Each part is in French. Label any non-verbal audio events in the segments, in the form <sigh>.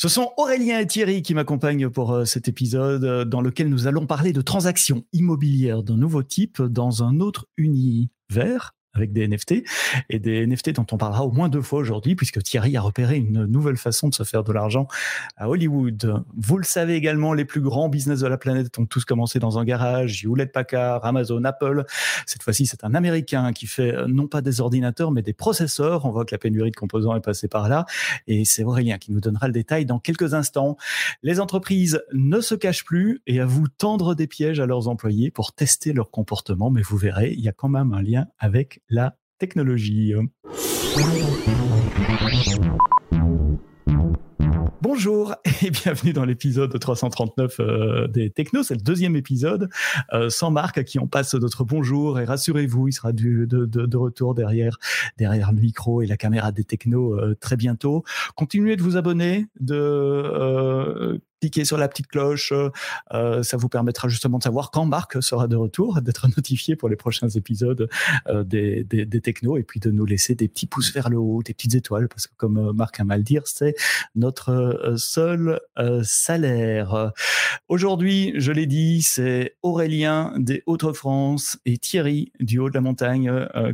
Ce sont Aurélien et Thierry qui m'accompagnent pour euh, cet épisode euh, dans lequel nous allons parler de transactions immobilières d'un nouveau type dans un autre univers avec des NFT et des NFT dont on parlera au moins deux fois aujourd'hui puisque Thierry a repéré une nouvelle façon de se faire de l'argent à Hollywood. Vous le savez également, les plus grands business de la planète ont tous commencé dans un garage, Hewlett Packard, Amazon, Apple. Cette fois-ci, c'est un Américain qui fait non pas des ordinateurs mais des processeurs. On voit que la pénurie de composants est passée par là et c'est Aurélien qui nous donnera le détail dans quelques instants. Les entreprises ne se cachent plus et à vous tendre des pièges à leurs employés pour tester leur comportement, mais vous verrez, il y a quand même un lien avec la technologie. Bonjour et <laughs> bienvenue dans l'épisode 339 euh, des Technos. C'est le deuxième épisode euh, sans Marc à qui on passe notre bonjour et rassurez-vous, il sera de, retour derrière, derrière le micro et la caméra des Technos euh, très bientôt. Continuez de vous abonner, de cliquez sur la petite cloche. Euh, ça vous permettra justement de savoir quand Marc sera de retour, <laughs> d'être notifié pour les prochains épisodes euh, des, des, des, technos et puis de nous laisser des petits pouces vers le haut, des petites étoiles, parce que comme euh, Marc a mal dire, c'est notre euh, seul euh, salaire. Aujourd'hui, je l'ai dit, c'est Aurélien des Hauts-de-France et Thierry du Haut de la Montagne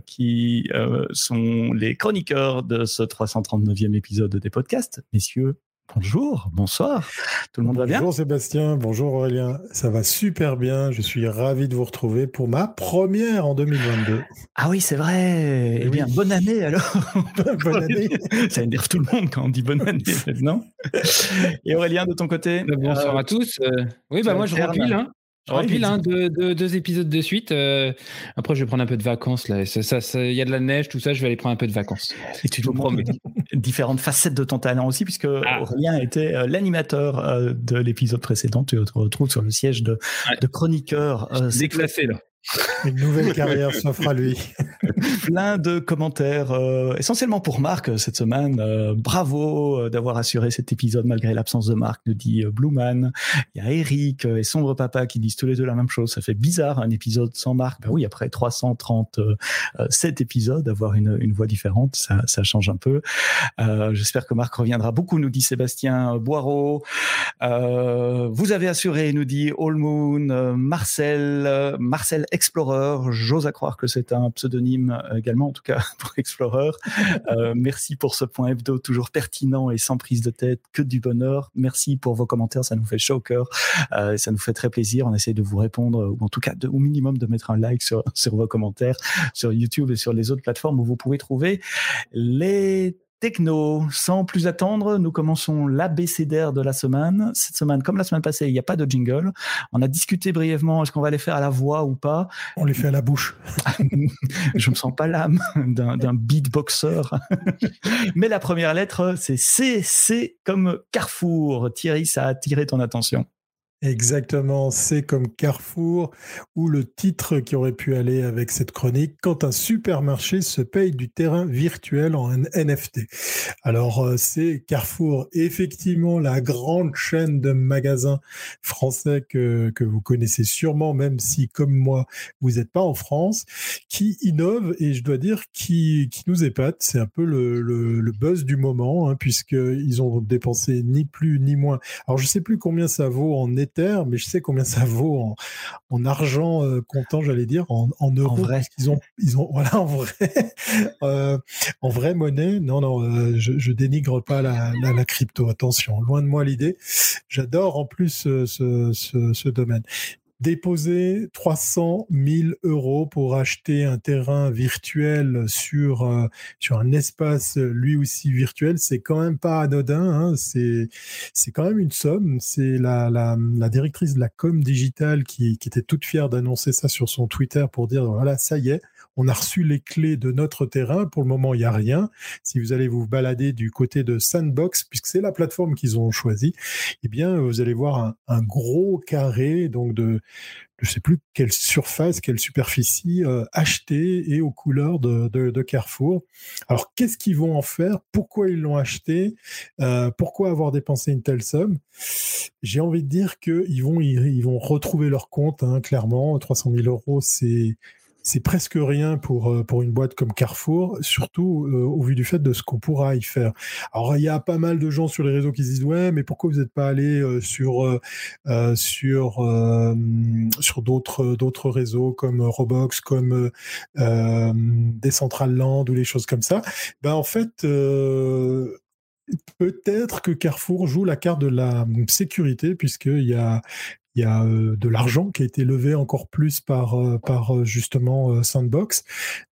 qui sont les chroniqueurs de ce 339e épisode des podcasts. Messieurs, Bonjour, bonsoir. Tout le monde bonjour va bien Bonjour Sébastien, bonjour Aurélien. Ça va super bien. Je suis ravi de vous retrouver pour ma première en 2022. Ah oui, c'est vrai. Eh, bien, bonne année alors. <laughs> <laughs> bonne année. Ça énerve tout le monde quand on dit bonne année <laughs> maintenant. Et Aurélien, de ton côté? Bonsoir euh, à tous. Euh, oui, bah moi je remplis. Hein. Je remplis hein, deux, deux, deux, épisodes de suite. Euh, après, je vais prendre un peu de vacances. Là. Il ça, ça, y a de la neige, tout ça. Je vais aller prendre un peu de vacances. <laughs> Et tu nous promets <laughs> différentes facettes de ton talent aussi, puisque ah. Aurélien était euh, l'animateur euh, de l'épisode précédent. Tu te retrouves sur le siège de, ouais. de chroniqueur. Euh, déclassé, là. Une nouvelle <laughs> carrière s'offre à lui. <laughs> Plein de commentaires, euh, essentiellement pour Marc euh, cette semaine. Euh, bravo euh, d'avoir assuré cet épisode malgré l'absence de Marc, nous dit euh, Blueman. Il y a Eric et Sombre Papa qui disent tous les deux la même chose. Ça fait bizarre un épisode sans Marc. Ben oui, après 337 épisodes, avoir une, une voix différente, ça, ça change un peu. J'espère que Marc reviendra beaucoup, nous dit Sébastien Boireau. vous avez assuré, nous dit All Moon, Marcel, Marcel Explorer. J'ose à croire que c'est un pseudonyme également, en tout cas <laughs> pour Explorer. Euh, merci pour ce point hebdo toujours pertinent et sans prise de tête, que du bonheur. Merci pour vos commentaires, ça nous fait chaud au cœur, euh, ça nous fait très plaisir. On essaie de vous répondre, ou en tout cas au minimum de mettre un like sur, <laughs> sur vos commentaires sur YouTube et sur les autres plateformes où vous pouvez trouver les techno. Sans plus attendre, nous commençons l'abécédaire de la semaine. Cette semaine, comme la semaine passée, il n'y a pas de jingle. On a discuté brièvement, est-ce qu'on va les faire à la voix ou pas? On les fait à la bouche. <laughs> Je me sens pas l'âme d'un beatboxer. <laughs> Mais la première lettre, c'est C, C comme Carrefour. Thierry, ça a attiré ton attention. Exactement, c'est comme Carrefour ou le titre qui aurait pu aller avec cette chronique quand un supermarché se paye du terrain virtuel en NFT. Alors euh, c'est Carrefour, effectivement la grande chaîne de magasins français que, que vous connaissez sûrement, même si comme moi vous n'êtes pas en France, qui innove et je dois dire qui, qui nous épate. C'est un peu le, le, buzz du moment hein, puisqu'ils ont dépensé ni plus ni moins. Alors je sais plus combien ça vaut en Mais je sais combien ça vaut en, en argent euh, comptant, j'allais dire, en, en euros. En vrai. Ils ont, ils ont, voilà, en vrai, <laughs> euh, en vraie monnaie. Non, non, euh, je, je dénigre pas la, la, la, crypto. Attention, loin de moi l'idée. J'adore en plus ce, ce domaine déposer 300 000 euros pour acheter un terrain virtuel sur euh, sur un espace lui aussi virtuel, c'est quand même pas anodin. Hein, c'est c'est quand même une somme. C'est la, la, la directrice de la com digitale qui, qui était toute fière d'annoncer ça sur son Twitter pour dire voilà ça y est, on a reçu les clés de notre terrain. Pour le moment, il n'y a rien. Si vous allez vous balader du côté de Sandbox, puisque c'est la plateforme qu'ils ont choisie, eh bien, vous allez voir un, gros carré, donc de, je sais plus quelle surface, quelle superficie euh, achetée et aux couleurs de, Carrefour. Alors, qu'est-ce qu'ils vont en faire? Pourquoi ils l'ont acheté? Euh, Pourquoi avoir dépensé une telle somme? J'ai envie de dire qu'ils vont, ils, vont retrouver leur compte, hein, clairement. 300 000 euros, c'est c'est presque rien pour euh, pour une boîte comme Carrefour, surtout euh, au vu du fait de ce qu'on pourra y faire. Alors il y a pas mal de gens sur les réseaux qui se disent ouais, mais pourquoi vous n'êtes pas allé sur sur sur d'autres d'autres réseaux comme Robox, comme Decentraland ou les choses comme ça? Ben en fait peut-être que Carrefour joue la carte de la sécurité, puisqu'il y a, il y a euh, de l'argent qui a été levé encore plus par, euh, par euh, justement Sandbox.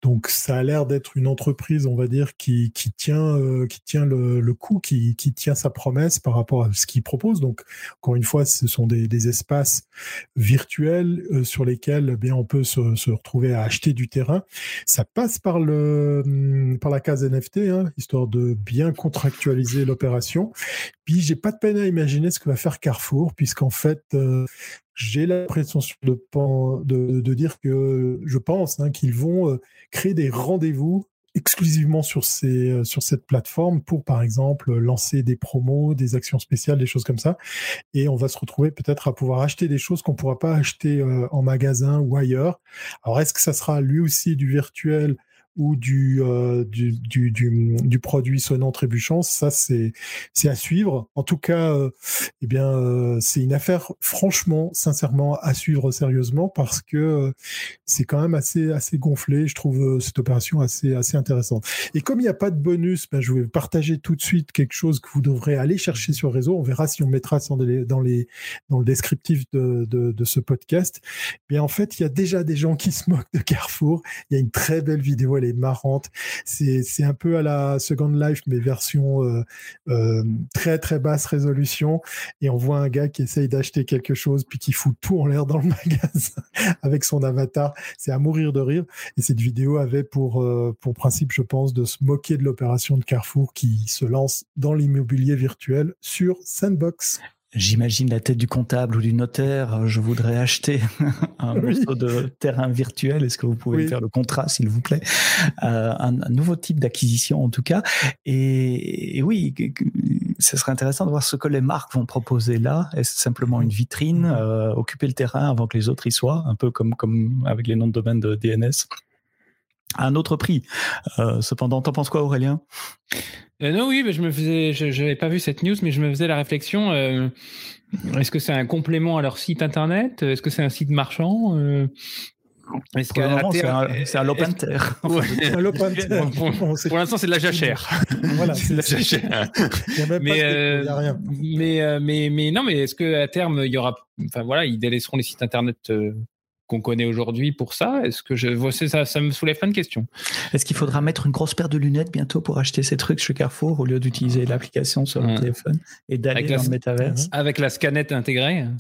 Donc ça a l'air d'être une entreprise, on va dire, qui, qui tient, qui tient le, le coup, qui, qui, tient sa promesse par rapport à ce qu'il propose. Donc encore une fois, ce sont des, espaces virtuels sur lesquels eh bien on peut se, retrouver à acheter du terrain. Ça passe par le hum, par la case NFT, hein, histoire de bien contractualiser l'opération. Puis j'ai pas de peine à imaginer ce que va faire Carrefour, puisqu'en fait j'ai l'impression de, dire que je pense hein, qu'ils vont euh, créer des rendez-vous exclusivement euh, sur cette plateforme pour, par exemple, lancer des promos, des actions spéciales, des choses comme ça. Et on va se retrouver peut-être à pouvoir acheter des choses qu'on ne pourra pas acheter euh, en magasin ou ailleurs. Alors, est-ce que ça sera lui aussi du virtuel ou du, euh, du, du, du, du, produit sonnant trébuchant, ça c'est à suivre. En tout cas, euh, eh bien euh, c'est une affaire franchement, sincèrement à suivre sérieusement parce que euh, c'est quand même assez assez gonflé. Je trouve euh, cette opération assez assez intéressante. Et comme il n'y a pas de bonus, ben, je vais partager tout de suite quelque chose que vous devrez aller chercher sur le réseau. On verra si on mettra ça dans dans les dans le descriptif de, de, ce podcast. Mais en fait, il y a déjà des gens qui se moquent de Carrefour. Il y a une très belle vidéo. Elle marrante. C'est un peu à la Second Life, mais version euh, euh, très très basse résolution. Et on voit un gars qui essaye d'acheter quelque chose, puis qui fout tout en l'air dans le <laughs> magasin avec son avatar. C'est à mourir de rire. Et cette vidéo avait pour, euh, pour principe, je pense, de se moquer de l'opération de Carrefour qui se lance dans l'immobilier virtuel sur Sandbox. J'imagine la tête du comptable ou du notaire. Je voudrais acheter <laughs> un morceau de terrain virtuel. Est-ce que vous pouvez faire le contrat, s'il vous plaît? Euh, un, nouveau type d'acquisition, en tout cas. Et, oui, ce serait intéressant de voir ce que les marques vont proposer là. Est-ce simplement une vitrine, euh, occuper le terrain avant que les autres y soient, un peu comme, comme avec les noms de domaine de DNS à un autre prix. Euh, cependant, t'en penses quoi, Aurélien? Euh, Non, oui, mais je me faisais, je n'avais pas vu cette news, mais je me faisais la réflexion. Euh, est-ce que c'est un complément à leur site internet? Est-ce que c'est un site marchand? Euh, est-ce que c'est un, un open terre. <laughs> Pour, l'instant, c'est de la jachère. voilà, <laughs> c'est de la jachère. mais, euh, mais, mais, mais, non, mais est-ce que à terme, il y aura, enfin voilà, ils délaisseront les sites internet qu'on connaît aujourd'hui pour ça? Est-ce que je vois ça, ça me soulève plein de questions. Est-ce qu'il faudra mettre une grosse paire de lunettes bientôt pour acheter ces trucs chez Carrefour au lieu d'utiliser l'application sur le téléphone et d'aller dans le métaverse? Avec la scanette intégrée <laughs>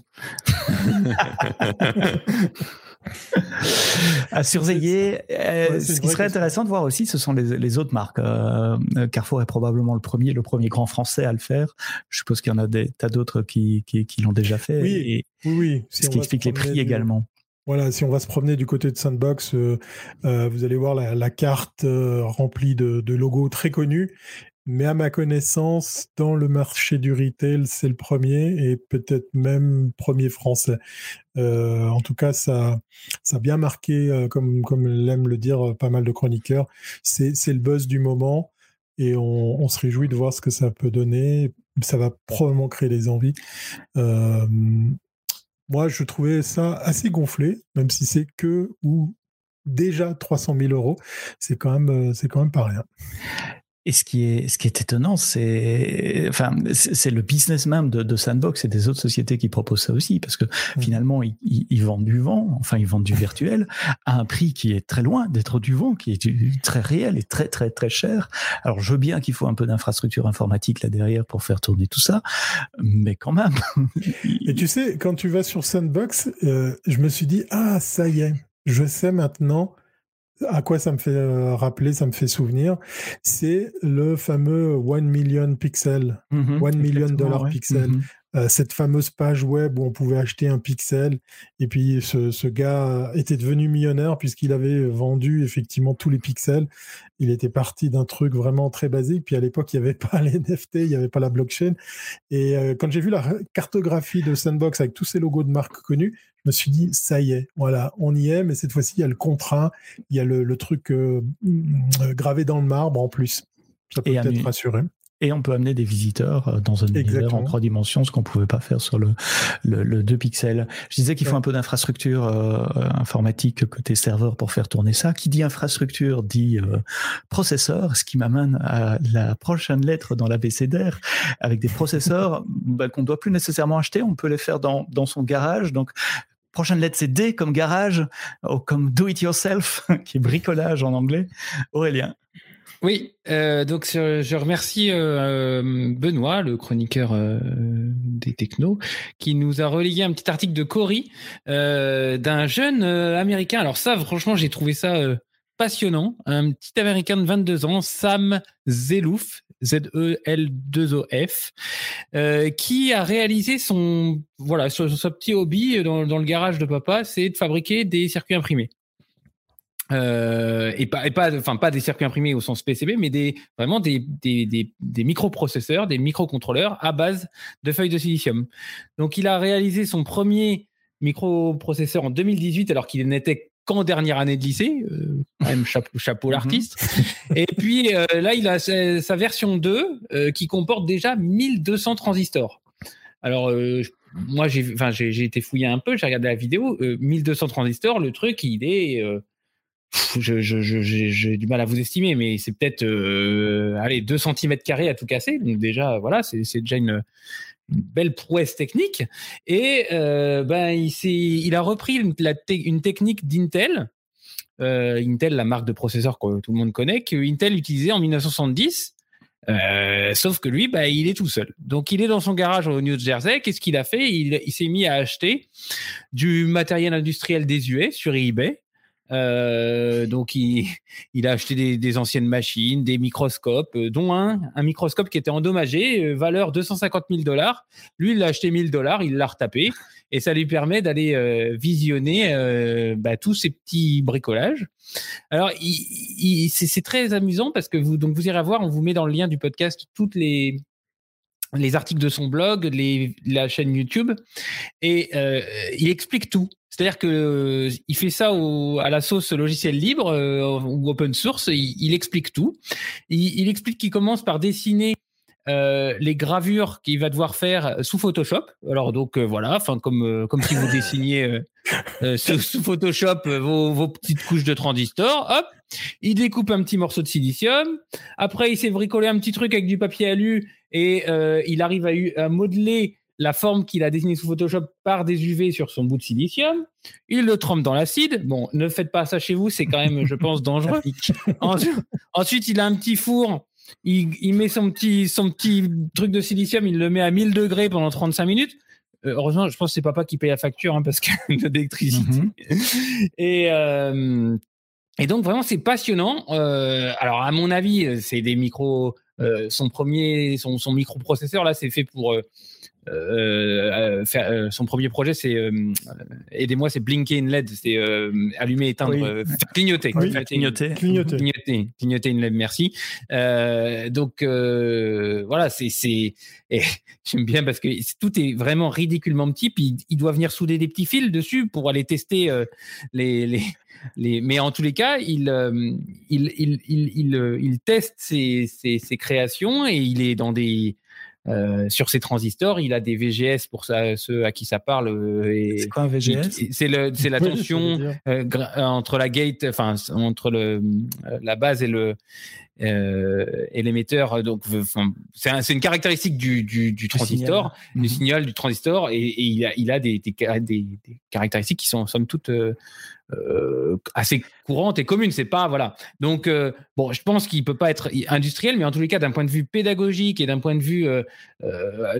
à surveiller. Euh, ce qui serait intéressant de voir aussi, ce sont les, autres marques. Euh, Carrefour est probablement le premier, le premier grand français à le faire. Je suppose qu'il y en a des tas d'autres qui, qui, l'ont déjà fait. Oui, et, oui, ce qui explique les prix également. Voilà, si on va se promener du côté de Sandbox, euh, euh, vous allez voir la, carte euh, remplie de, logos très connus. Mais à ma connaissance, dans le marché du retail, c'est le premier et peut-être même premier français. en tout cas, ça, ça a bien marqué, comme, comme l'aiment le dire pas mal de chroniqueurs. C'est le buzz du moment et on, se réjouit de voir ce que ça peut donner. Ça va probablement créer des envies. Moi, je trouvais ça assez gonflé, même si c'est que ou déjà 300 000 euros, c'est quand même, euh, c'est quand même pas rien. Et ce qui est, ce qui est étonnant, c'est, enfin, c'est le business même de, Sandbox et des autres sociétés qui proposent ça aussi, parce que mmh. finalement, ils, vendent du vent, enfin, ils vendent du virtuel à un prix qui est très loin d'être du vent, qui est très réel et très, très, très cher. Alors, je veux bien qu'il faut un peu d'infrastructure informatique là derrière pour faire tourner tout ça, mais quand même. <laughs> et tu sais, quand tu vas sur Sandbox, euh, je me suis dit, ah, ça y est, je sais maintenant à quoi ça me fait euh, rappeler, ça me fait souvenir, c'est le fameux 1 million pixel, 1 mhm. million dollar pixel. Mhm. cette fameuse page web où on pouvait acheter un pixel. Et puis ce, ce gars était devenu millionnaire puisqu'il avait vendu effectivement tous les pixels. Il était parti d'un truc vraiment très basique. Puis à l'époque, il n'y avait <laughs> pas les NFT, il n'y avait pas la blockchain. Et quand j'ai vu la cartographie de Sandbox avec tous ces logos de marques connues, me suis dit, ça y est, voilà, on y est, mais cette fois-ci, il y a le contrat, il y a le, truc euh, euh, gravé dans le marbre en plus. Ça peut être rassuré. Et on peut amener des visiteurs euh, dans un univers en trois dimensions, ce qu'on pouvait pas faire sur le, le, 2 pixels. Je disais qu'il faut un peu d'infrastructure euh, informatique côté serveur pour faire tourner ça. Qui dit infrastructure dit euh, processeur, ce qui m'amène à la prochaine lettre dans l'abécédaire, avec des processeurs <laughs> bah, qu'on doit plus nécessairement acheter, on peut les faire dans, dans son garage. Donc prochaine lettre, c'est D comme garage, ou comme do it yourself, <laughs> qui est bricolage en anglais. Aurélien. Oui, euh, donc je remercie euh, Benoît, le chroniqueur euh, des technos, qui nous a relayé un petit article de Cory d'un jeune américain. Alors ça, franchement, j'ai trouvé ça passionnant. Un petit américain de 22 ans, Sam Zelouf, Z-E-L-2-O-F, qui a réalisé son voilà son, petit hobby dans, dans le garage de papa, c'est de fabriquer des circuits imprimés. Euh, et pas, et pas, enfin des circuits imprimés au sens PCB, mais des vraiment des, des, des, des microprocesseurs, des microcontrôleurs à base de feuilles de silicium. Donc il a réalisé son premier microprocesseur en 2018, alors qu'il n'était qu'en dernière année de lycée, euh, quand même chapeau, <laughs> chapeau mhm. l'artiste. et puis euh, là, il a sa, sa version 2 euh, qui comporte déjà 1200 transistors. Alors moi, j'ai, enfin, j'ai été fouillé un peu, j'ai regardé la vidéo, 1200 transistors, le truc, il est j'ai je, je, du mal à vous estimer, mais c'est peut-être allez 2 cm à tout casser. Donc déjà, voilà, c'est déjà une, belle prouesse technique. Et euh, ben, il, il a repris une, une technique d'Intel, euh, Intel, la marque de processeur que tout le monde connaît, que Intel utilisait en 1970. Euh, sauf que lui, bah, il est tout seul. Donc, il est dans son garage au New Jersey. Qu'est-ce qu'il a fait? Il, il s'est mis à acheter du matériel industriel désuet sur eBay euh, donc il, <laughs> a acheté des, anciennes machines, des microscopes, euh, dont un, microscope qui était endommagé, euh, valeur 250 000 dollars. Lui, il l'a acheté 1000 dollars, il l'a retapé, et ça lui permet d'aller visionner bah, tous ces petits bricolages. Alors, c'est très amusant parce que vous, donc vous irez voir, on vous met dans le lien du podcast toutes les les articles de son blog, la chaîne YouTube, et il explique tout. C'est-à-dire que euh, il fait ça au, à la sauce logiciel libre euh, ou open source. Il, explique tout. Il, il explique qu'il commence par dessiner euh, les gravures qu'il va devoir faire sous Photoshop. Alors donc voilà, enfin comme comme si vous dessiniez <laughs> sous, sous, Photoshop vos, vos, petites couches de transistors. Hop, il découpe un petit morceau de silicium. Après, il s'est bricolé un petit truc avec du papier alu et il arrive à, à modeler la forme qu'il a dessinée sous Photoshop par des UV sur son bout de silicium. Il le trempe dans l'acide. Bon, ne faites pas ça chez vous, c'est quand même, je <laughs> pense, dangereux. <laughs> Ensuite, il a un petit four. Il, met son petit, son petit truc de silicium, il le met à 1000 degrés pendant 35 minutes. Euh, heureusement, je pense que c'est papa qui paye la facture hein, parce qu'il y a <laughs> d'électricité. Mhm. Et, euh, et donc, vraiment, c'est passionnant. Euh, alors, à mon avis, c'est des micros. son premier, son, son microprocesseur, là, c'est fait pour euh, euh, son premier projet, c'est euh, aidez-moi, c'est blinker in LED, c'est allumer, éteindre, clignoter, clignoter, clignoter, clignoter, in LED. Merci. donc voilà, c'est c'est <laughs> j'aime bien parce que tout est vraiment ridiculement petit. Puis il doit venir souder des petits fils dessus pour aller tester les, les les, mais en tous les cas, il, il, il, il, il, teste ses, ses, ses, créations et il est dans des, euh, sur ces transistors, il a des VGS pour ça, ceux à qui ça parle. Euh, c'est quoi un VGS <laughs> C'est la tension euh, entre la gate, enfin entre le, la base et le et l'émetteur. Donc, c'est une caractéristique du, du, du transistor, du mhm. signal du transistor, et, il a, il a des, des, des, caractéristiques qui sont somme toute euh, assez courante et commune. C'est pas voilà. Donc euh, bon, je pense qu'il peut pas être industriel, mais en tous les cas, d'un point de vue pédagogique et d'un point de vue, euh,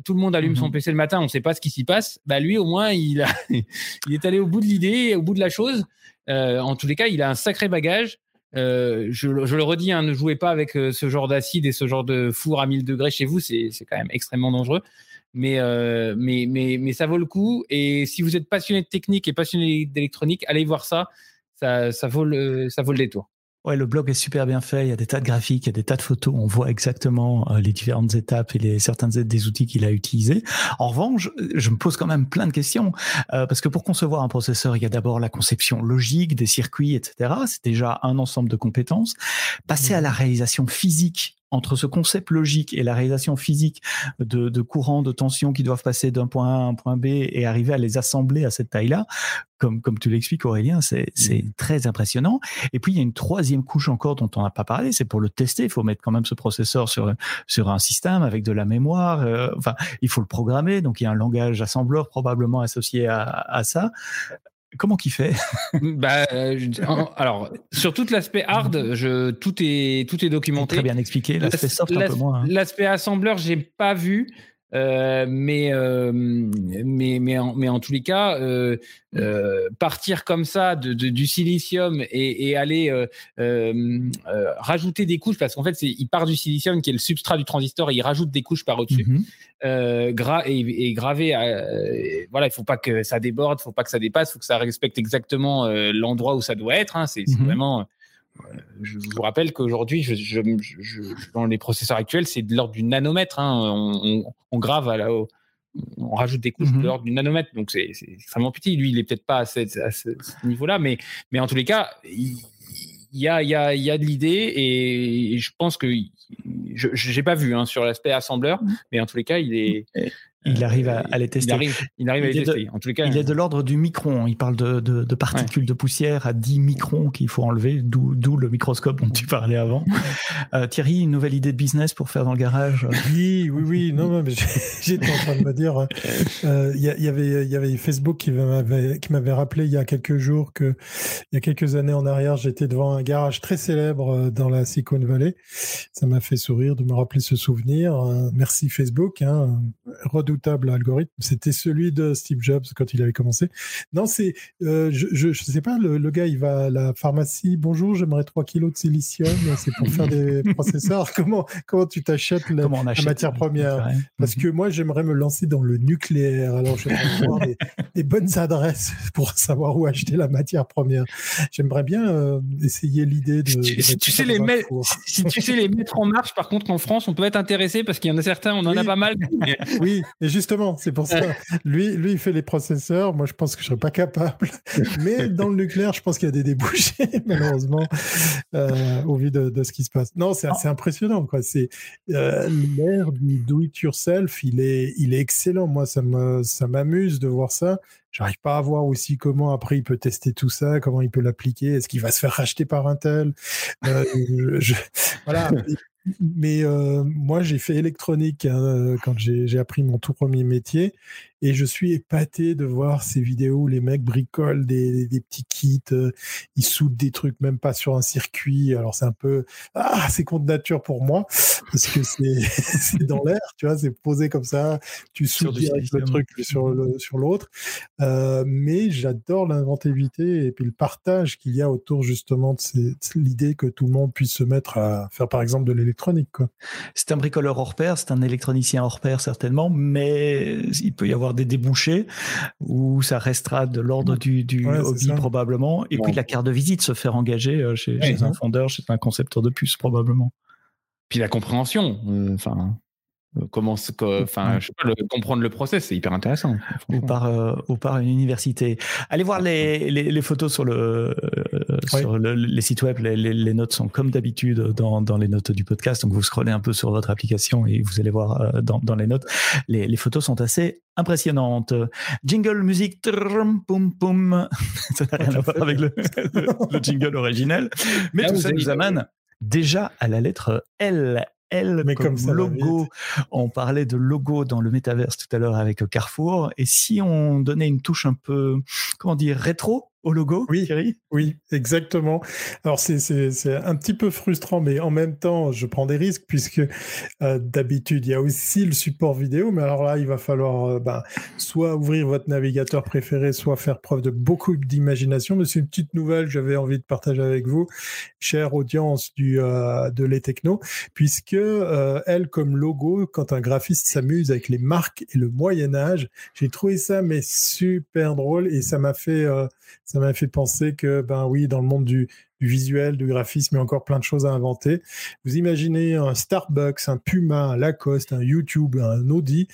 tout le monde allume son mhm. PC le matin, on ne sait pas ce qui s'y passe. Bah lui, au moins, il a, <laughs> il est allé au bout de l'idée, au bout de la chose. en tous les cas, il a un sacré bagage. Je, je, le redis, hein, ne jouez pas avec ce genre d'acide et ce genre de four à 1000 degrés chez vous, c'est quand même extrêmement dangereux. mais, mais, mais, mais ça vaut le coup. Et si vous êtes passionné de technique et passionné d'électronique, allez voir ça. Ça, ça, vaut le, ça vaut le détour. Ouais, le blog est super bien fait. Il y a des tas de graphiques, il y a des tas de photos. On voit exactement euh, les différentes étapes et les certaines des outils qu'il a utilisés. En revanche, je me pose quand même plein de questions euh, parce que pour concevoir un processeur, il y a d'abord la conception logique des circuits, etc. C'est déjà un ensemble de compétences. Passer à la réalisation physique entre ce concept logique et la réalisation physique de, de courants de tension qui doivent passer d'un point A à un point B et arriver à les assembler à cette taille-là, comme, comme tu l'expliques Aurélien, c'est mmh. très impressionnant. Et puis il y a une troisième couche encore dont on n'a pas parlé, c'est pour le tester, il faut mettre quand même ce processeur sur, sur un système avec de la mémoire, euh, enfin il faut le programmer, donc il y a un langage assembleur probablement associé à, à ça. Comment qu'il fait? Bah, euh, Alors, sur tout l'aspect hard, je, tout, est, tout est documenté. Très bien expliqué. L'aspect soft, un peu moins. Hein. L'aspect assembleur, j'ai pas vu. Euh, mais, euh, mais, mais, en, mais en tous les cas, euh, partir comme ça de, de du silicium et, et aller rajouter des couches, parce qu'en fait, il part du silicium qui est le substrat du transistor et il rajoute des couches par au-dessus. Mm-hmm. Gra et, et, gravé, voilà, il faut pas que ça déborde, il faut pas que ça dépasse, il faut que ça respecte exactement l'endroit où ça doit être. Hein, c'est mm-hmm. vraiment je vous rappelle qu'aujourd'hui, je, dans les processeurs actuels, c'est de l'ordre du nanomètre. Hein. On, grave à la, on rajoute des couches de mhm. l'ordre du nanomètre, donc c'est extrêmement petit. Lui, il est peut-être pas à, ce, niveau-là, mais, mais en tous les cas, il, y, a, il, y a, il y a de l'idée et je pense que je n'ai pas vu hein, sur l'aspect assembleur, mhm. mais en tous les cas, il est, il arrive à, les tester. Il arrive, à les tester. en tout cas, il est de l'ordre du micron. Il parle de, particules de poussière à 10 microns qu'il faut enlever, d'où le microscope dont tu parlais avant. <laughs> Euh, Thierry, une nouvelle idée de business pour faire dans le garage? Oui, oui, oui. Non, mais <laughs> j'étais en train de me dire, euh, il y, avait, y avait Facebook qui m'avait rappelé il y a quelques jours que, il y a quelques années en arrière, j'étais devant un garage très célèbre euh, dans la Silicon Valley. Ça m'a fait sourire de me rappeler ce souvenir. Merci Facebook. Hein redoutable algorithme, c'était celui de Steve Jobs quand il avait commencé. Non, c'est, euh, je, ne sais pas, le, gars, il va à la pharmacie. Bonjour, j'aimerais 3 kilos de silicium. C'est pour faire des <laughs> processeurs. Comment, comment tu t'achètes la, matière première? Parce que moi, j'aimerais me lancer dans le nucléaire. Alors, j'aimerais <laughs> avoir des, bonnes adresses pour savoir où acheter la matière première. J'aimerais bien euh, essayer l'idée de. Si tu, sais les mettre, si tu sais les mettre en marche, par contre, en France, on peut être intéressé parce qu'il y en a certains, on en a pas mal. oui, et justement, c'est pour ça. <laughs> Lui, lui, il fait les processeurs. Moi, je pense que je serais pas capable. <laughs> Mais dans le nucléaire, je pense qu'il y a des débouchés, <laughs> malheureusement, euh, au vu de, ce qui se passe. Non, c'est assez impressionnant. Quoi. C'est euh, l'ère du do-it-yourself. Il est, il est excellent. Moi, ça me, ça m'amuse de voir ça. J'arrive pas à voir aussi comment après il peut tester tout ça, comment il peut l'appliquer. Est-ce qu'il va se faire racheter par Intel euh, je, Voilà mais euh, moi, j'ai fait électronique hein, euh, quand j'ai appris mon tout premier métier. Et je suis épaté de voir ces vidéos où les mecs bricolent des, des, petits kits, euh, ils soudent des trucs même pas sur un circuit. Alors c'est un peu ah c'est contre nature pour moi parce que c'est <laughs> dans l'air, tu vois, c'est posé comme ça, tu soudes direct le truc sur le, sur l'autre. Euh, mais j'adore l'inventivité et puis le partage qu'il y a autour justement de, l'idée que tout le monde puisse se mettre à faire par exemple de l'électronique. C'est un bricoleur hors pair, c'est un électronicien hors pair certainement, mais il peut y avoir des débouchés où ça restera de l'ordre du, hobby probablement. Et puis la carte de visite se faire engager euh, chez, un fondeur, chez un concepteur de puces probablement. Puis la compréhension, euh, enfin. Euh, comment enfin je sais pas, comprendre le process c'est hyper intéressant ou par ou par une université. Allez voir les, les, photos sur le sur le, les sites web. Les, les notes sont comme d'habitude dans, dans, les notes du podcast. Donc vous scrollez un peu sur votre application et vous allez voir dans, dans les notes. Les, photos sont assez impressionnantes. Jingle musique poum poum. <laughs> Ça n'a rien à voir avec le, le, jingle originel. Mais ah, tout ça nous amène déjà à la lettre L L Mais comme, logo. On parlait de logo dans le métaverse tout à l'heure avec Carrefour. Et si on donnait une touche un peu, comment dire, rétro au logo, oui, Thierry? Oui, exactement. Alors c'est un petit peu frustrant, mais en même temps, je prends des risques puisque euh, d'habitude, il y a aussi le support vidéo, mais alors là, il va falloir euh, ben, soit ouvrir votre navigateur préféré, soit faire preuve de beaucoup d'imagination. Mais c'est une petite nouvelle que j'avais envie de partager avec vous, chère audience du, euh, de Les Techno, puisque elle, comme logo, quand un graphiste s'amuse avec les marques et le Moyen Âge, j'ai trouvé ça mais super drôle et ça m'a fait ça m'a fait penser que, ben oui, dans le monde du, visuel, du graphisme, il y a encore plein de choses à inventer. Vous imaginez un Starbucks, un Puma, un Lacoste, un YouTube, un Audi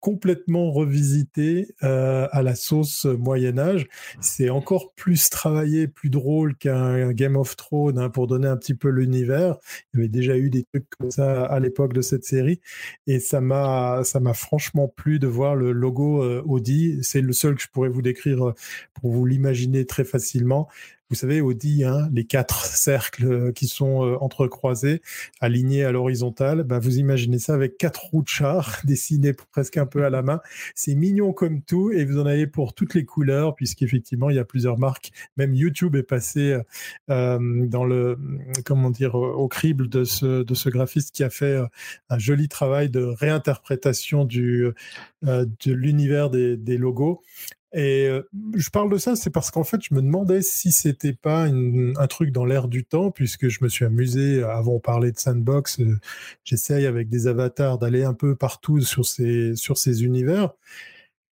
complètement revisité euh, à la sauce Moyen Âge. C'est encore plus travaillé, plus drôle qu'un Game of Thrones hein, pour donner un petit peu l'univers. Il y avait déjà eu des trucs comme ça à l'époque de cette série et ça m'a ça m'a franchement plu de voir le logo euh, Audi. C'est le seul que je pourrais vous décrire euh, pour vous l'imaginer très facilement vous savez, Audi, hein, les quatre <laughs> cercles qui sont euh, entrecroisés, alignés à l'horizontale, bah, vous imaginez ça avec quatre roues de char <laughs> dessinées presque un peu à la main. C'est mignon comme tout et vous en avez pour toutes les couleurs puisqu'effectivement, il y a plusieurs marques. Même YouTube est passé euh, dans le, comment dire, au crible de ce, de ce graphiste qui a fait euh, un joli travail de réinterprétation du, de l'univers des, des logos et euh, je parle de ça, c'est parce qu'en fait, je me demandais si c'était pas un truc dans l'air du temps, puisque je me suis amusé, avant de parler de Sandbox, euh, j'essaye avec des avatars d'aller un peu partout sur ces, sur ces univers.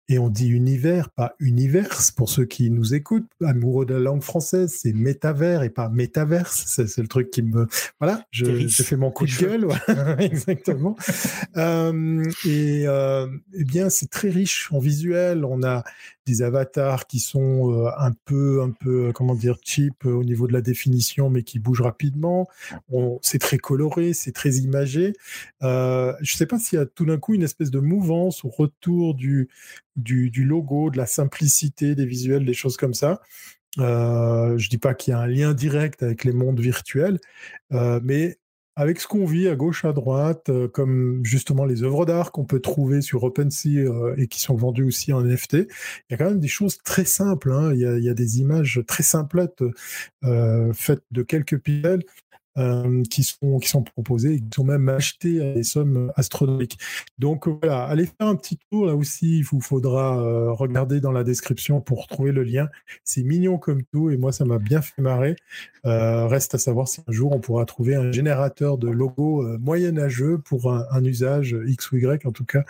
Et on dit univers, pas universe, pour ceux qui nous écoutent, amoureux de la langue française, c'est métavers et pas métaverse. C'est, le truc qui me... Voilà, j'ai fait mon coup de gueule. <laughs> <laughs> exactement. euh, et euh, eh bien, c'est très riche en visuel. On a des avatars qui sont euh, un peu, un peu, comment dire, cheap au niveau de la définition, mais qui bougent rapidement. c'est très coloré, c'est très imagé. Euh, je ne sais pas s'il y a tout d'un coup une espèce de mouvance au retour du, du, logo, de la simplicité des visuels, des choses comme ça. Euh, je dis pas qu'il y a un lien direct avec les mondes virtuels, euh, mais avec ce qu'on vit à gauche, à droite, euh, comme justement les œuvres d'art qu'on peut trouver sur OpenSea euh, et qui sont vendues aussi en NFT, il y a quand même des choses très simples. Hein. Il, y a, des images très simplettes euh, faites de quelques pixels euh, qui sont qui sont proposés qui sont même achetés à des sommes astronomiques. Donc voilà, allez faire un petit tour là aussi. Il vous faudra euh, regarder dans la description pour trouver le lien. C'est mignon comme tout et moi ça m'a bien fait marrer. Euh, reste à savoir si un jour on pourra trouver un générateur de logo moyenâgeux pour un, usage X ou Y. En tout cas,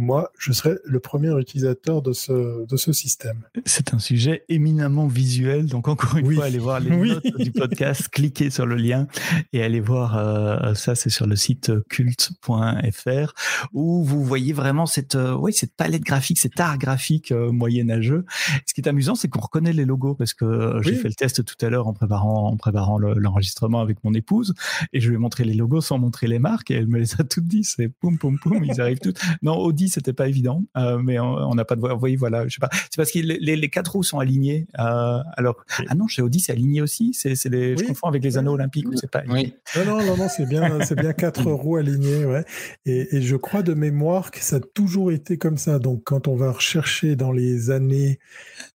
moi, je serai le premier utilisateur de ce, de ce système. C'est un sujet éminemment visuel, donc encore une fois, allez voir les notes du podcast, <laughs> cliquez sur le lien et allez voir euh, ça, c'est sur le site culte.fr où vous voyez vraiment cette, euh, oui, cette palette graphique, cet art graphique euh, moyenâgeux. Ce qui est amusant, c'est qu'on reconnaît les logos parce que j'ai fait le test tout à l'heure en préparant, en préparant l'enregistrement avec mon épouse et je lui ai montré les logos sans montrer les marques et elle me les a toutes dit, c'est poum poum poum, ils arrivent toutes. Non, Audi c'était pas évident, euh, mais on n'a pas de voix. Vous voyez, voilà, je sais pas. C'est parce que les, les, quatre roues sont alignées. Euh, alors, ah non, chez Audi, c'est aligné aussi. C'est, les, je confonds avec les anneaux olympiques ou c'est pas. Oui. Non, non, non, non c'est bien, <laughs> c'est bien quatre roues alignées, ouais. Et, et, je crois de mémoire que ça a toujours été comme ça. Donc, quand on va rechercher dans les années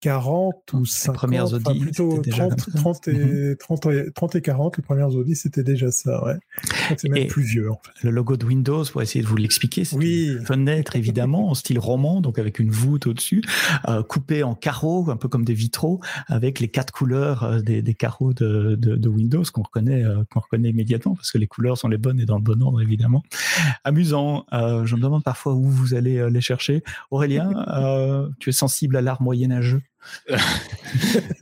40 ou 50, premières Audi, plutôt 30, 30, et, 30, et, 30 et 40, les premières Audi, c'était déjà ça, ouais. C'est même plus vieux. En fait. Le logo de Windows, pour essayer de vous l'expliquer, c'est oui. une fenêtre évidemment en style roman, donc avec une voûte au-dessus, euh, coupée en carreaux, un peu comme des vitraux, avec les quatre couleurs euh, des, des, carreaux de, de, de Windows qu'on reconnaît, euh, qu'on reconnaît immédiatement parce que les couleurs sont les bonnes et dans le bon ordre évidemment. Amusant. Euh, je me demande parfois où vous allez les chercher. Aurélien, <laughs> tu es sensible à l'art moyenâgeux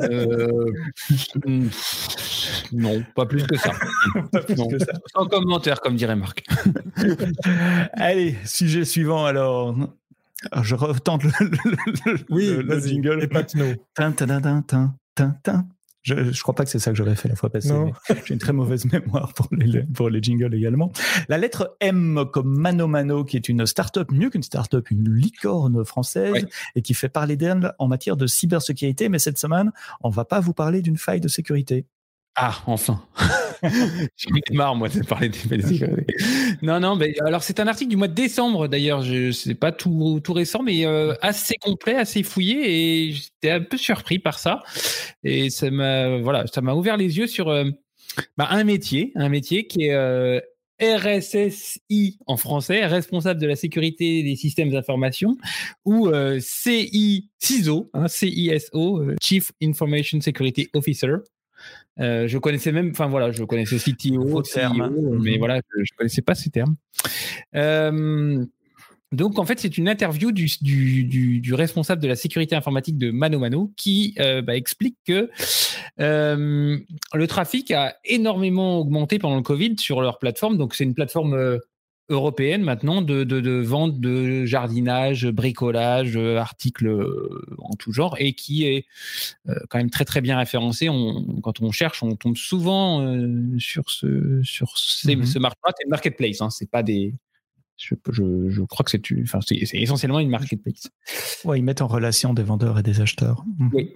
euh, <laughs> non, pas plus que ça. <laughs> pas plus que ça. Sans commentaire, comme dirait Marc. <laughs> Allez, sujet suivant alors. je retente le, le, oui, le, jingle. Et pas je ne crois pas que c'est ça que j'aurais fait la fois passée. J'ai une très mauvaise <laughs> mémoire pour les, pour les jingles également. La lettre M comme Mano Mano, qui est une start-up, mieux qu'une start-up, une licorne française, et qui fait parler d'elle en matière de cybersécurité. Mais cette semaine, on va pas vous parler d'une faille de sécurité. Ah, enfin. <laughs> J'en ai marre, moi, de parler des Non, non, mais alors c'est un article du mois de décembre, d'ailleurs. Je sais pas tout, tout récent, mais euh, assez complet, assez fouillé, et j'étais un peu surpris par ça. Et ça m'a, voilà, ça m'a ouvert les yeux sur euh, bah, un métier, un métier qui est euh, RSSI en français, responsable de la sécurité des systèmes d'information, ou euh, CI CISO, hein, CISO, euh, Chief Information Security Officer. Euh, je connaissais même, enfin voilà, je connaissais CTO, CIO, mais mhm. voilà, je, ne connaissais pas ces termes. Euh, donc en fait, c'est une interview du, du, du, responsable de la sécurité informatique de Mano Mano qui euh, bah, explique que euh, le trafic a énormément augmenté pendant le Covid sur leur plateforme. Donc c'est une plateforme européenne maintenant de, de, de, vente de jardinage, bricolage, articles en tout genre et qui est quand même très très bien référencé. On, quand on cherche, on tombe souvent sur ce sur ces, mm-hmm. ce marché. C'est marketplace, hein, c'est pas des je, je, crois que c'est enfin, essentiellement une marketplace. Ouais, ils mettent en relation des vendeurs et des acheteurs. Mhm. Oui.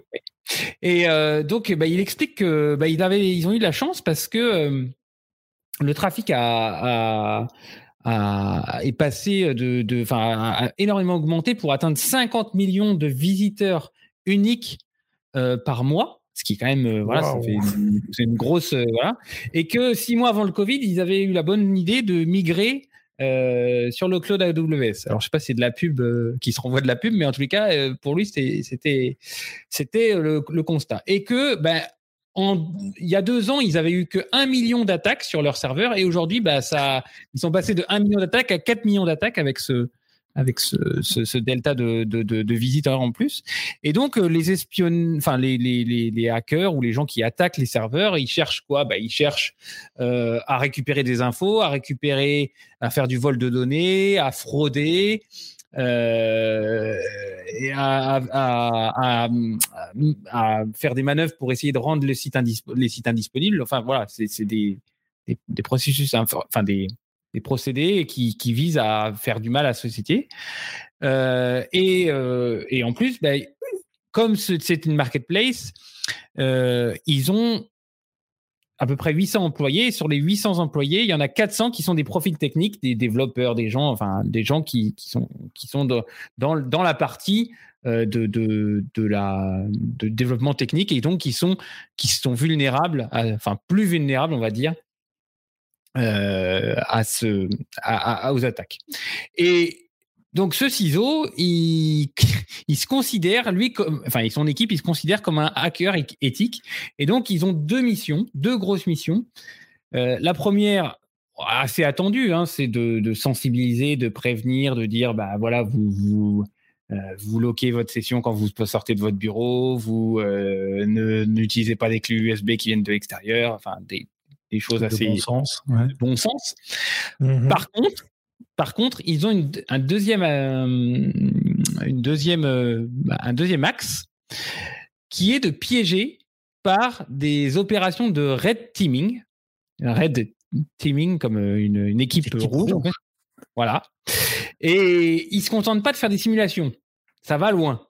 Et euh, donc, bah, il explique que bah, ils, ont eu de la chance parce que euh, le trafic a, a, est passé de, de a énormément augmenté pour atteindre 50 millions de visiteurs uniques euh, par mois ce qui est quand même voilà c'est une grosse voilà et que six mois avant le Covid ils avaient eu la bonne idée de migrer euh, sur le cloud AWS. Alors, je sais pas si c'est de la pub euh, qui se renvoie de la pub, mais en tous les cas, euh, pour lui, c'était c'était le, constat. Et que, ben, en, il y a deux ans, ils avaient eu que 1 million d'attaques sur leur serveur, et aujourd'hui, bah, ça, ils sont passés de 1 million d'attaques à 4 millions d'attaques avec ce, avec ce, ce, ce delta de, de, de, visiteurs en plus. Et donc euh, les espions, enfin les, les, les, les, hackers ou les gens qui attaquent les serveurs, ils cherchent quoi? Bah, Ils cherchent euh, à récupérer des infos, à récupérer, à faire du vol de données, à frauder. Euh, à, faire des manœuvres pour essayer de rendre les sites, les sites indisponibles. Enfin voilà, c'est des, des, processus, enfin des, des procédés qui, qui, visent à faire du mal à la société. Euh, et, euh, et, en plus, ben, comme c'est une marketplace, ils ont à peu près 800 employés. Sur les 800 employés, il y en a 400 qui sont des profils techniques, des développeurs, des gens, enfin des gens qui, sont, qui sont dans, la partie de, de, développement technique et donc qui sont, vulnérables, enfin plus vulnérables, on va dire, euh, à ce, à, aux attaques. Donc ce ciseau, il, <laughs> il se considère, lui, comme, enfin, son équipe, il se considère comme un hacker éthique. Et donc, ils ont deux missions, deux grosses missions. Euh, la première, assez attendue, hein, c'est de, de, sensibiliser, de prévenir, de dire, bah voilà, vous, vous, euh, vous loquez votre session quand vous sortez de votre bureau, vous euh, n'utilisez pas des clés USB qui viennent de l'extérieur, enfin des, des choses assez bon sens. Bon sens. Mmh par contre, par contre, ils ont une, un deuxième, euh, une deuxième, euh, un deuxième axe qui est de piéger par des opérations de red teaming, red teaming comme euh, une, une équipe, rouge, voilà. Et ils se contentent pas de faire des simulations, ça va loin,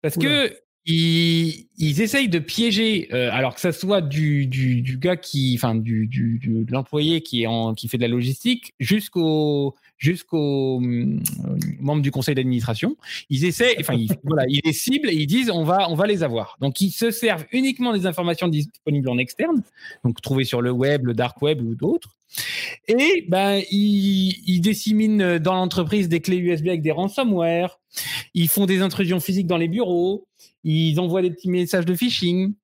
parce que ils, ils essayent de piéger, euh, alors que ça soit du, du, du gars qui, enfin du, du, de l'employé qui est en, qui fait de la logistique, jusqu'au jusqu'aux euh, membres du conseil d'administration. Ils essaient, enfin ils, voilà, ils les ciblent et ils disent on va on va les avoir. Donc ils se servent uniquement des informations disponibles en externe, donc trouvées sur le web, le dark web ou d'autres. Et ben ils, ils disséminent dans l'entreprise des clés USB avec des ransomware. Ils font des intrusions physiques dans les bureaux ils envoient des petits messages de phishing,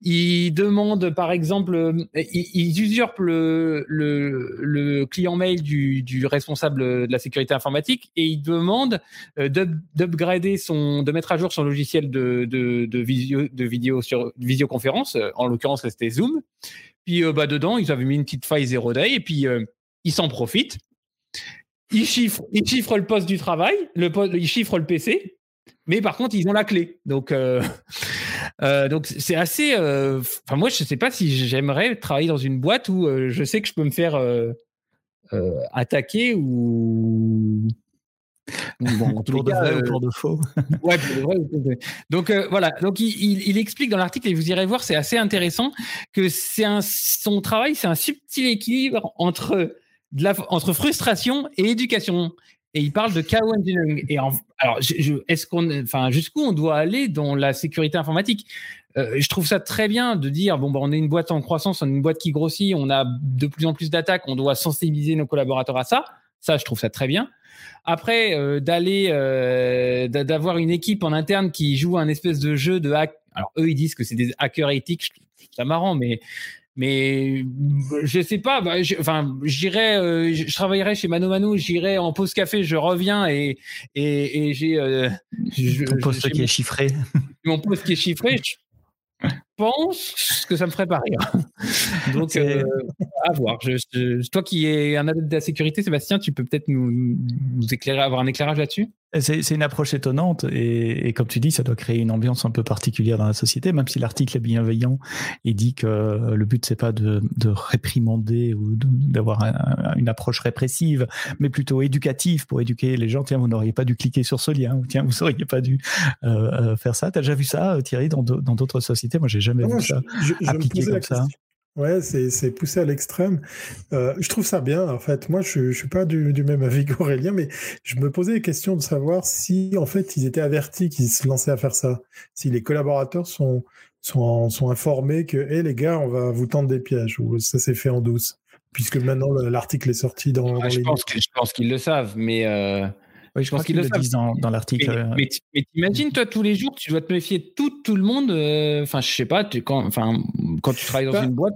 ils demandent par exemple, euh, ils, usurpent le, le, le, client mail du, du, responsable de la sécurité informatique et ils demandent euh, d'upgrader son, de mettre à jour son logiciel de, de, de, visio, de vidéo sur visioconférence, en l'occurrence c'était Zoom. Puis euh, bah, dedans, ils avaient mis une petite faille zero day et puis ils s'en profitent. Ils chiffrent, ils chiffrent le poste du travail, ils chiffrent le PC, mais par contre, ils ont la clé. Donc, euh, <laughs> euh, donc c'est assez. Euh, enfin, moi, je ne sais pas si j'aimerais travailler dans une boîte où je sais que je peux me faire attaquer ou <laughs> Bon, en pour <laughs> de vrai ou pour de faux. ouais, pour de vrai Donc voilà, donc il, il, explique dans l'article et vous irez voir, c'est assez intéressant que c'est un son travail, c'est un subtil équilibre entre de la, entre frustration et éducation et il parle de chaos engineering. Et alors, est-ce qu'on, enfin, jusqu'où on doit aller dans la sécurité informatique? Euh, Je trouve ça très bien de dire bon, bah, on est une boîte en croissance, on est une boîte qui grossit, on a de plus en plus d'attaques, on doit sensibiliser nos collaborateurs à ça. Ça, je trouve ça très bien. Après, euh, d'aller, euh, d'avoir une équipe en interne qui joue un espèce de jeu de hack. Alors eux, ils disent que c'est des hackers éthiques. Ça marrant, mais mais je sais pas. Bah, enfin, j'irai, euh, je travaillerai chez Mano Mano, j'irai en pause café, je reviens et et, et j'ai euh, ton poste qui est chiffré. Mon poste qui est chiffré. Je pense que ça me ferait pas rire. <laughs> Donc, euh, à voir. Je, toi qui es un adepte de la sécurité, Sébastien, tu peux peut-être nous, nous éclairer, avoir un éclairage là-dessus? C'est une approche étonnante et, comme tu dis, ça doit créer une ambiance un peu particulière dans la société, même si l'article est bienveillant et dit que le but c'est pas de, réprimander ou d'avoir une approche répressive, mais plutôt éducative pour éduquer les gens. Tiens, vous n'auriez pas dû cliquer sur ce lien, ou tiens, vous n'auriez pas dû euh, euh, faire ça. Tu as déjà vu ça, Thierry, dans d'autres sociétés? Moi, j'ai jamais vu ça appliqué comme ça. Ouais, c'est poussé à l'extrême. Euh, je trouve ça bien, en fait. Moi, je ne suis pas du, du, même avis <laughs> qu'Aurélien, mais je me posais la question de savoir si, en fait, ils étaient avertis qu'ils se lançaient à faire ça. Si les collaborateurs sont, sont, sont informés que, hé, les gars, on va vous tendre des pièges, ou ça s'est fait en douce. Puisque maintenant, l'article est sorti dans, ah, je, pense je pense qu'ils le savent, mais... Euh, oui, je, pense qu'ils le disent dans, dans l'article. Mais, mais, t'imagines, toi, tous les jours, tu dois te méfier de tout, tout le monde. Euh, enfin, je sais pas, tu, quand, enfin, quand tu travailles dans bah une boîte,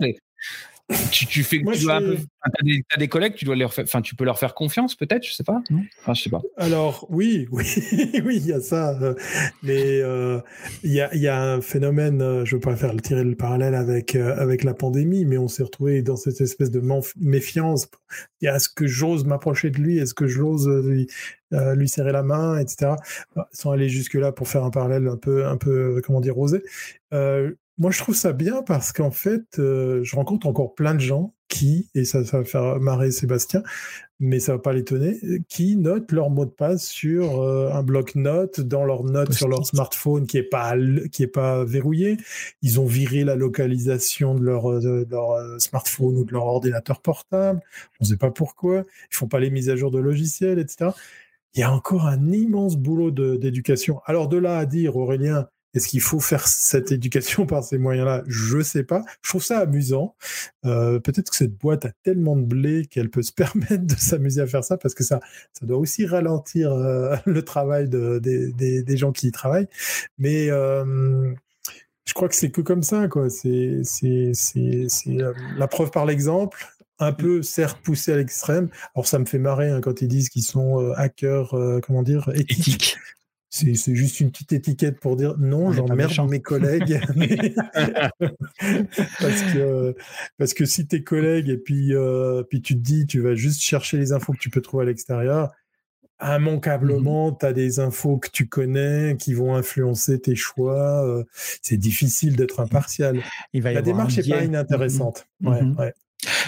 tu, tu fais, tu dois as des, collègues, tu dois leur enfin, tu peux leur faire confiance, peut-être, je sais pas. Non? Enfin, je sais pas. Alors oui, oui, <laughs> oui, il y a ça. Euh, mais euh, il y, a, y, a, un phénomène. Euh, je veux pas faire tirer le parallèle avec avec la pandémie, mais on s'est retrouvé dans cette espèce de méfiance. Est-ce que j'ose m'approcher de lui Est-ce que j'ose lui, lui serrer la main, etc. Sans aller jusque là pour faire un parallèle un peu un peu comment dire osé. Moi, je trouve ça bien parce qu'en fait, euh, je rencontre encore plein de gens qui, et ça, ça va faire marrer Sébastien, mais ça va pas l'étonner, qui notent leur mot de passe sur euh, un bloc-notes, dans leur note sur leur smartphone qui est pas qui est pas verrouillé. Ils ont viré la localisation de leur, de leur euh, smartphone ou de leur ordinateur portable. On ne sait pas pourquoi. Ils font pas les mises à jour de logiciels, etc. Il y a encore un immense boulot d'éducation. Alors de là à dire, Aurélien, est-ce qu'il faut faire cette éducation <laughs> par ces moyens-là? Je ne sais pas. Je trouve ça amusant. Euh, peut-être que cette boîte a tellement de blé qu'elle peut se <laughs> permettre de s'amuser à faire ça parce que ça, doit aussi ralentir euh, <laughs> le travail des, gens qui y travaillent. Mais euh, je crois que c'est que comme ça. C'est la preuve par l'exemple un peu certes poussé à l'extrême. Alors ça me fait marrer hein, quand ils disent qu'ils sont hackers, comment dire, éthiques. C'est juste une petite étiquette pour dire non, j'emmerde mes collègues. <laughs> <laughs> parce, que, parce que si tes collègues, et puis, euh, puis tu te dis, tu vas juste chercher les infos que tu peux trouver à l'extérieur, immanquablement, mmh tu as des infos que tu connais qui vont influencer tes choix. Euh, c'est difficile d'être impartial. La démarche n'est pas inintéressante. Mmh ouais, ouais.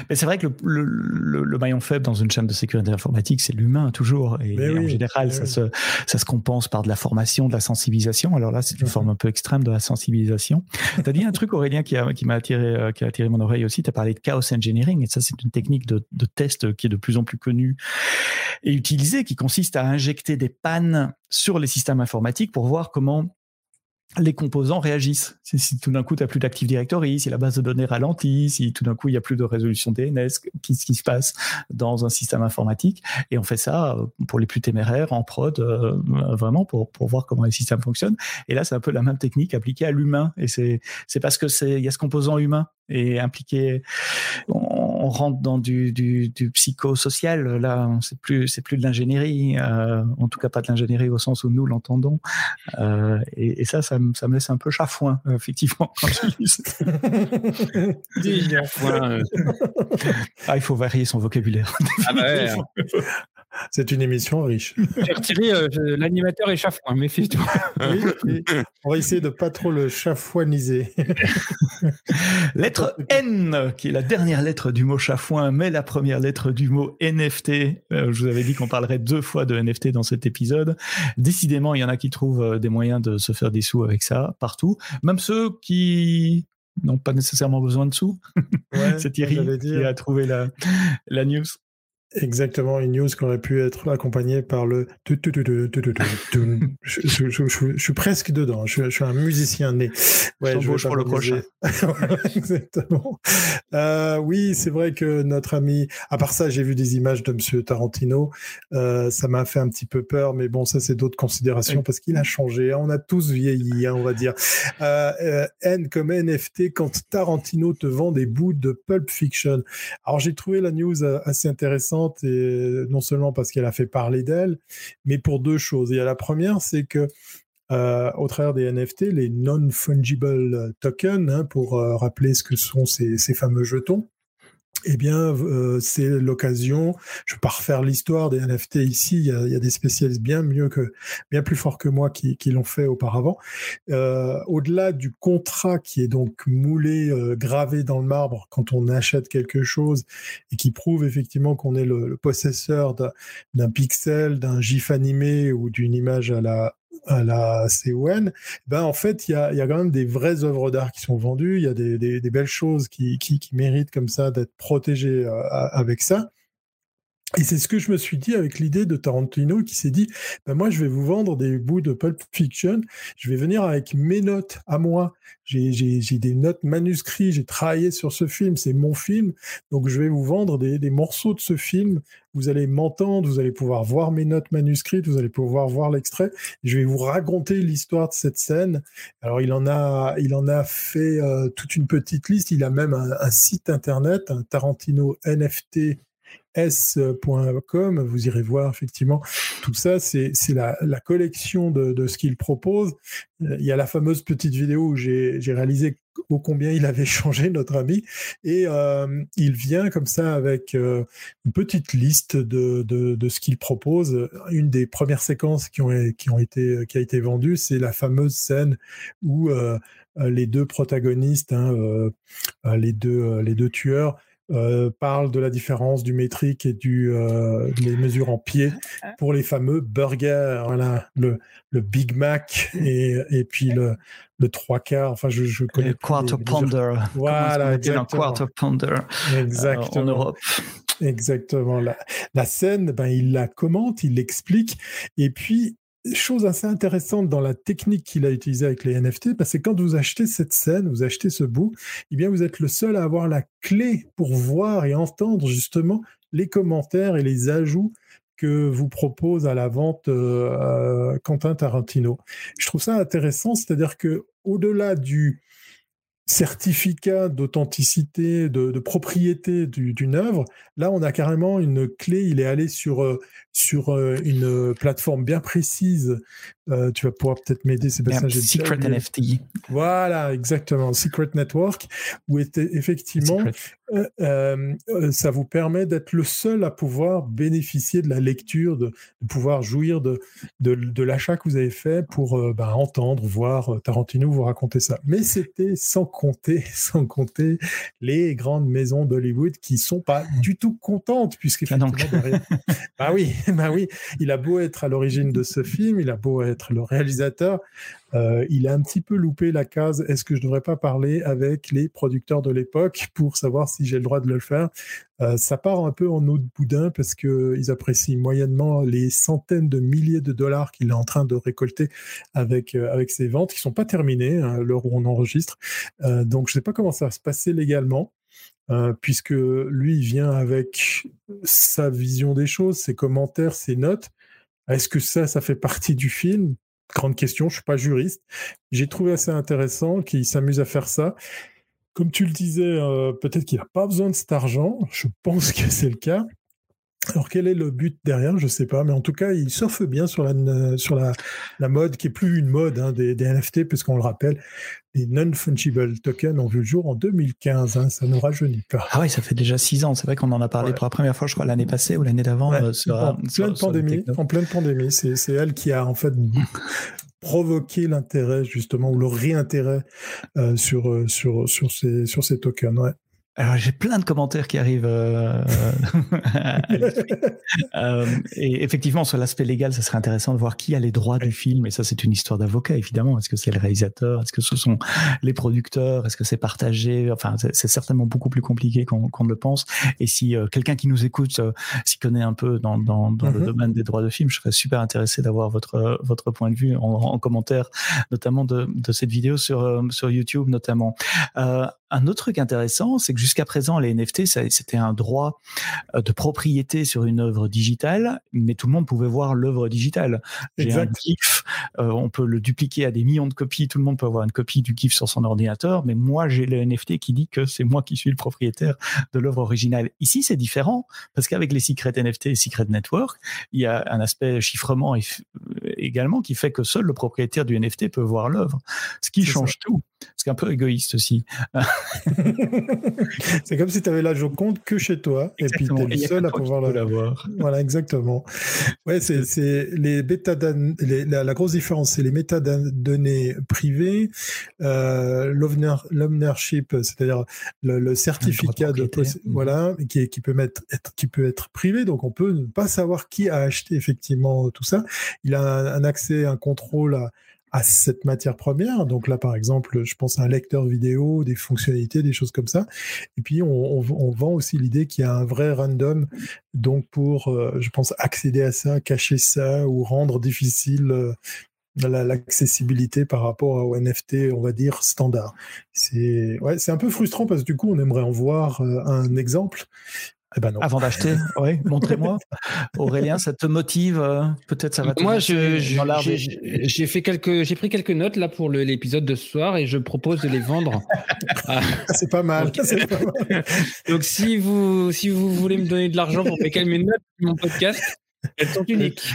Mais c'est vrai que le, le, le, maillon faible dans une chaîne de sécurité informatique, c'est l'humain toujours. Et, en général, ça, se, ça se compense par de la formation, de la sensibilisation. Alors là, c'est une forme un peu extrême de la sensibilisation. tu as dit un truc, Aurélien, qui, a, qui m'a attiré, euh, qui a attiré mon oreille aussi. Tu as parlé de chaos engineering. Et ça, c'est une technique de, de test qui est de plus en plus connue et utilisée, qui consiste à injecter des pannes sur les systèmes informatiques pour voir comment les composants réagissent. Si, tout d'un coup, tu n'as plus d'Active Directory, si la base de données ralentit, si tout d'un coup, il n'y a plus de résolution DNS, qu'est-ce qui se passe dans un système informatique? Et on fait ça euh, pour les plus téméraires, en prod, euh, vraiment pour, pour voir comment les systèmes fonctionnent. Et là, c'est un peu la même technique appliquée à l'humain. Et c'est parce que c'est il y a ce composant humain et impliqué. Rentre dans du, du, du psychosocial. Là, c'est plus c'est plus de l'ingénierie, euh, en tout cas pas de l'ingénierie au sens où nous l'entendons. Euh, et, et, ça, ça, ça, me laisse un peu chafouin, effectivement. Quand <laughs> chafouin. ah, il faut varier son vocabulaire. Ah bah ouais. C'est une émission riche. J'ai retiré euh, l'animateur et chafouin, méfie-toi. On va essayer de pas trop le chafouiniser. <laughs> lettre N, qui est la dernière lettre du mot chafouin, mais la première lettre du mot NFT. Euh, je vous avais dit qu'on parlerait deux fois de NFT dans cet épisode. Décidément, il y en a qui trouvent euh, des moyens de se faire des sous avec ça partout. Même ceux qui n'ont pas nécessairement besoin de sous. <laughs> C'est Thierry qui a trouvé la, la news. Exactement, une news qui aurait pu être accompagnée par le. Je, suis presque dedans. Je, suis un musicien né. Ouais, je pour le prochain. <laughs> Exactement. Euh, oui, c'est vrai que notre ami. À part ça, j'ai vu des images de Monsieur Tarantino. Euh, ça m'a fait un petit peu peur, mais bon, ça c'est d'autres considérations parce qu'il a changé. On a tous vieilli, hein, on va dire. Euh, N comme NFT quand Tarantino te vend des bouts de Pulp Fiction. Alors j'ai trouvé la news assez intéressante et non seulement parce qu'elle a fait parler d'elle, mais pour deux choses. Et la première, c'est que euh, au travers des NFT, les non-fungible tokens, hein, pour euh, rappeler ce que sont ces fameux jetons, eh bien, euh, c'est l'occasion. Je ne vais pas refaire l'histoire des NFT ici. Il y, a, des spécialistes bien mieux que, bien plus forts que moi qui, l'ont fait auparavant. Euh, au-delà du contrat qui est donc moulé, euh, gravé dans le marbre quand on achète quelque chose et qui prouve effectivement qu'on est le possesseur d'un pixel, d'un gif animé ou d'une image à la à la CON, ben en fait, il y a, y a, quand même des vraies œuvres d'art qui sont vendues, il y a des, des, belles choses qui, qui, qui méritent comme ça d'être protégées euh, avec ça. Et c'est ce que je me suis dit avec l'idée de Tarantino qui s'est dit, ben moi je vais vous vendre des bouts de Pulp Fiction, je vais venir avec mes notes à moi, j'ai des notes manuscrites, j'ai travaillé sur ce film, c'est mon film, donc je vais vous vendre des, morceaux de ce film, vous allez m'entendre, vous allez pouvoir voir mes notes manuscrites, vous allez pouvoir voir l'extrait, je vais vous raconter l'histoire de cette scène. Alors il en a, il en a fait euh, toute une petite liste, il a même un, un site internet, un Tarantino NFT s.com. Vous irez voir effectivement tout ça. C'est la, la, collection de, de ce qu'il propose. Il y a la fameuse petite vidéo où j'ai réalisé ô combien il avait <laughs> changé notre ami et euh, il vient comme ça avec euh, une petite liste de, de, de ce qu'il propose. Une des premières séquences qui ont, qui ont été qui a été vendue, c'est la fameuse scène où euh, les deux protagonistes, hein, les deux les deux tueurs euh, parle de la différence du métrique et du euh, les mesures en pied ah. pour les fameux burgers, voilà, le, le Big Mac et, et puis le, le trois quarts. Enfin, je, je connais. Le quarter pounder. Voilà, exactement. Un quarter pounder. Exactement. en Europe? Exactement. La, la scène, ben, il la commente, il l'explique. Et puis, chose assez intéressante dans la technique qu'il a utilisée avec les NFT, bah, c'est quand vous achetez cette scène, vous achetez ce bout, eh bien vous êtes le seul à avoir la clé pour voir et entendre justement les commentaires et les ajouts que vous propose à la vente euh, Quentin Tarantino. Je trouve ça intéressant, c'est-à-dire que au-delà du certificat d'authenticité, de, propriété d'une œuvre, là on a carrément une clé. Il est allé sur euh, sur euh, une plateforme bien précise. Euh, tu vas pouvoir peut-être m'aider, Sébastien. Secret NFT. Voilà, exactement. Secret Network, où était effectivement, euh, ça vous permet d'être le seul à pouvoir bénéficier de la lecture, de, pouvoir jouir de, de, l'achat que vous avez fait pour ben, entendre, voir Tarantino vous raconter ça. Mais c'était sans compter, <laughs> sans compter les grandes maisons d'Hollywood qui sont pas du tout contentes, puisqu'effectivement, ah <laughs> bah oui, <laughs> bah oui, il a beau être à l'origine de ce film, il a beau être le réalisateur, euh, il a un petit peu loupé la case. Est-ce que je ne devrais pas parler avec les producteurs de l'époque <laughs> pour savoir si j'ai le droit de le faire? Euh, Ça part un peu en eau de boudin parce qu'ils apprécient moyennement les centaines de milliers de dollars qu'il est en train de récolter avec, euh, ses ventes qui sont pas terminées hein, l'heure où on enregistre. donc je ne sais pas comment ça va se passer légalement. Puisque lui, il vient avec sa vision des choses, ses commentaires, ses notes. Est-ce que ça, ça fait partie du film? Grande question, je suis pas juriste. J'ai trouvé assez intéressant qu'il s'amuse à faire ça. Comme tu le disais, euh, peut-être qu'il n'a pas besoin de cet argent. Je pense que c'est le cas. Alors quel est le but derrière? Je sais pas, mais en tout cas, il surfe bien sur la sur la, la mode qui est plus une mode hein, des, des, NFT, puisqu'on le rappelle, les non-fungible tokens ont vu le jour en 2015. Hein, ça ne rajeunit pas. Ah oui, ça fait déjà six ans. C'est vrai qu'on en a parlé pour la première fois, je crois, l'année passée ou l'année d'avant. Euh, en, pleine pandémie, en pleine pandémie. C'est elle qui a en fait <laughs> provoqué l'intérêt justement ou le réintérêt euh, sur, euh, sur, sur, ces, sur ces tokens. Ouais. Alors j'ai plein de commentaires qui arrivent. Euh, <laughs> euh, et effectivement, sur l'aspect légal, ça serait intéressant de voir qui a les droits du film. Et ça, c'est une histoire d'avocat, évidemment. Est-ce que c'est le réalisateur? Est-ce que ce sont les producteurs? Est-ce que c'est partagé? Enfin, c'est certainement beaucoup plus compliqué qu'on ne le pense. Et si euh, quelqu'un qui nous écoute s'y connaît un peu dans, dans, dans le mhm. domaine des droits de film, je serais super intéressé d'avoir votre votre point de vue en, en commentaire, notamment de, de cette vidéo sur sur YouTube, notamment. Euh, un autre truc intéressant, c'est que jusqu'à présent, les NFT, c'était un droit euh, de propriété sur une œuvre digitale, mais tout le monde pouvait voir l'œuvre digitale. J'ai un GIF, euh, on peut le dupliquer à des millions de copies, tout le monde peut avoir une copie du GIF sur son ordinateur, mais moi, j'ai le NFT qui dit que c'est moi qui suis le propriétaire de l'œuvre originale. Ici, c'est différent, parce qu'avec les secrets NFT et Secret Network, il y a un aspect chiffrement également qui fait que seul le propriétaire du NFT peut voir l'œuvre, ce qui change tout. C'est un peu égoïste aussi. <laughs> c'est comme si tu avais la Joconde que chez toi et puis tu es le seul à pouvoir la voir. <laughs> Voilà, exactement. Ouais, c'est les bêta la, la, grosse différence, c'est les métadonnées privées, euh, l'ownership, c'est-à-dire le, certificat de, voilà, qui, qui peut mettre, être, qui peut être privé, donc on peut ne pas savoir qui a acheté effectivement tout ça. Il a un, un accès, un contrôle à à cette matière première. Donc là, par exemple, je pense à un lecteur vidéo, des fonctionnalités, des choses comme ça. Et puis, on, vend aussi l'idée qu'il y a un vrai random. Donc, pour, euh, je pense, accéder à ça, cacher ça ou rendre difficile euh, l'accessibilité par rapport au NFT, on va dire, standard. C'est ouais, un peu frustrant parce que du coup, on aimerait en voir euh, un exemple. Eh ben Avant d'acheter, <laughs> oui, montrez-moi. Aurélien, ça te motive euh, Peut-être ça va. Te Moi, j'ai fait quelques, j'ai pris quelques notes là pour l'épisode de ce soir et je propose de les vendre. <laughs> C'est pas mal. <laughs> Donc, si vous, si vous voulez me donner de l'argent pour payer mes notes de mon podcast, elles sont uniques.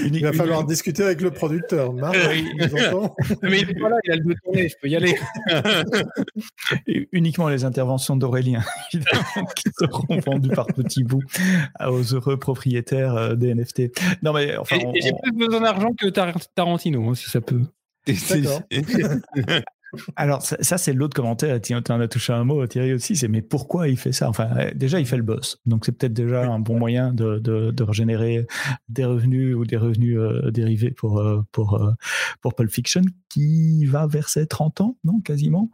Il va falloir discuter avec le producteur. Marc, <laughs> Mais il est pas là, il a le deux tourné, je peux y aller. <laughs> uniquement les interventions d'Aurélien, <laughs> qui seront vendues par petits bouts aux heureux propriétaires euh, des NFT. Non, mais enfin. J'ai plus besoin d'argent que Tarantino, hein, si ça peut. D'accord. Alors ça, c'est l'autre commentaire. Tu en as touché un mot, Thierry aussi. C'est mais pourquoi il fait ça? Enfin, déjà il fait le boss, donc c'est peut-être déjà un bon moyen de, de, régénérer des revenus ou des revenus euh, dérivés pour euh, pour euh, pour Pulp Fiction qui va verser 30 ans, non quasiment?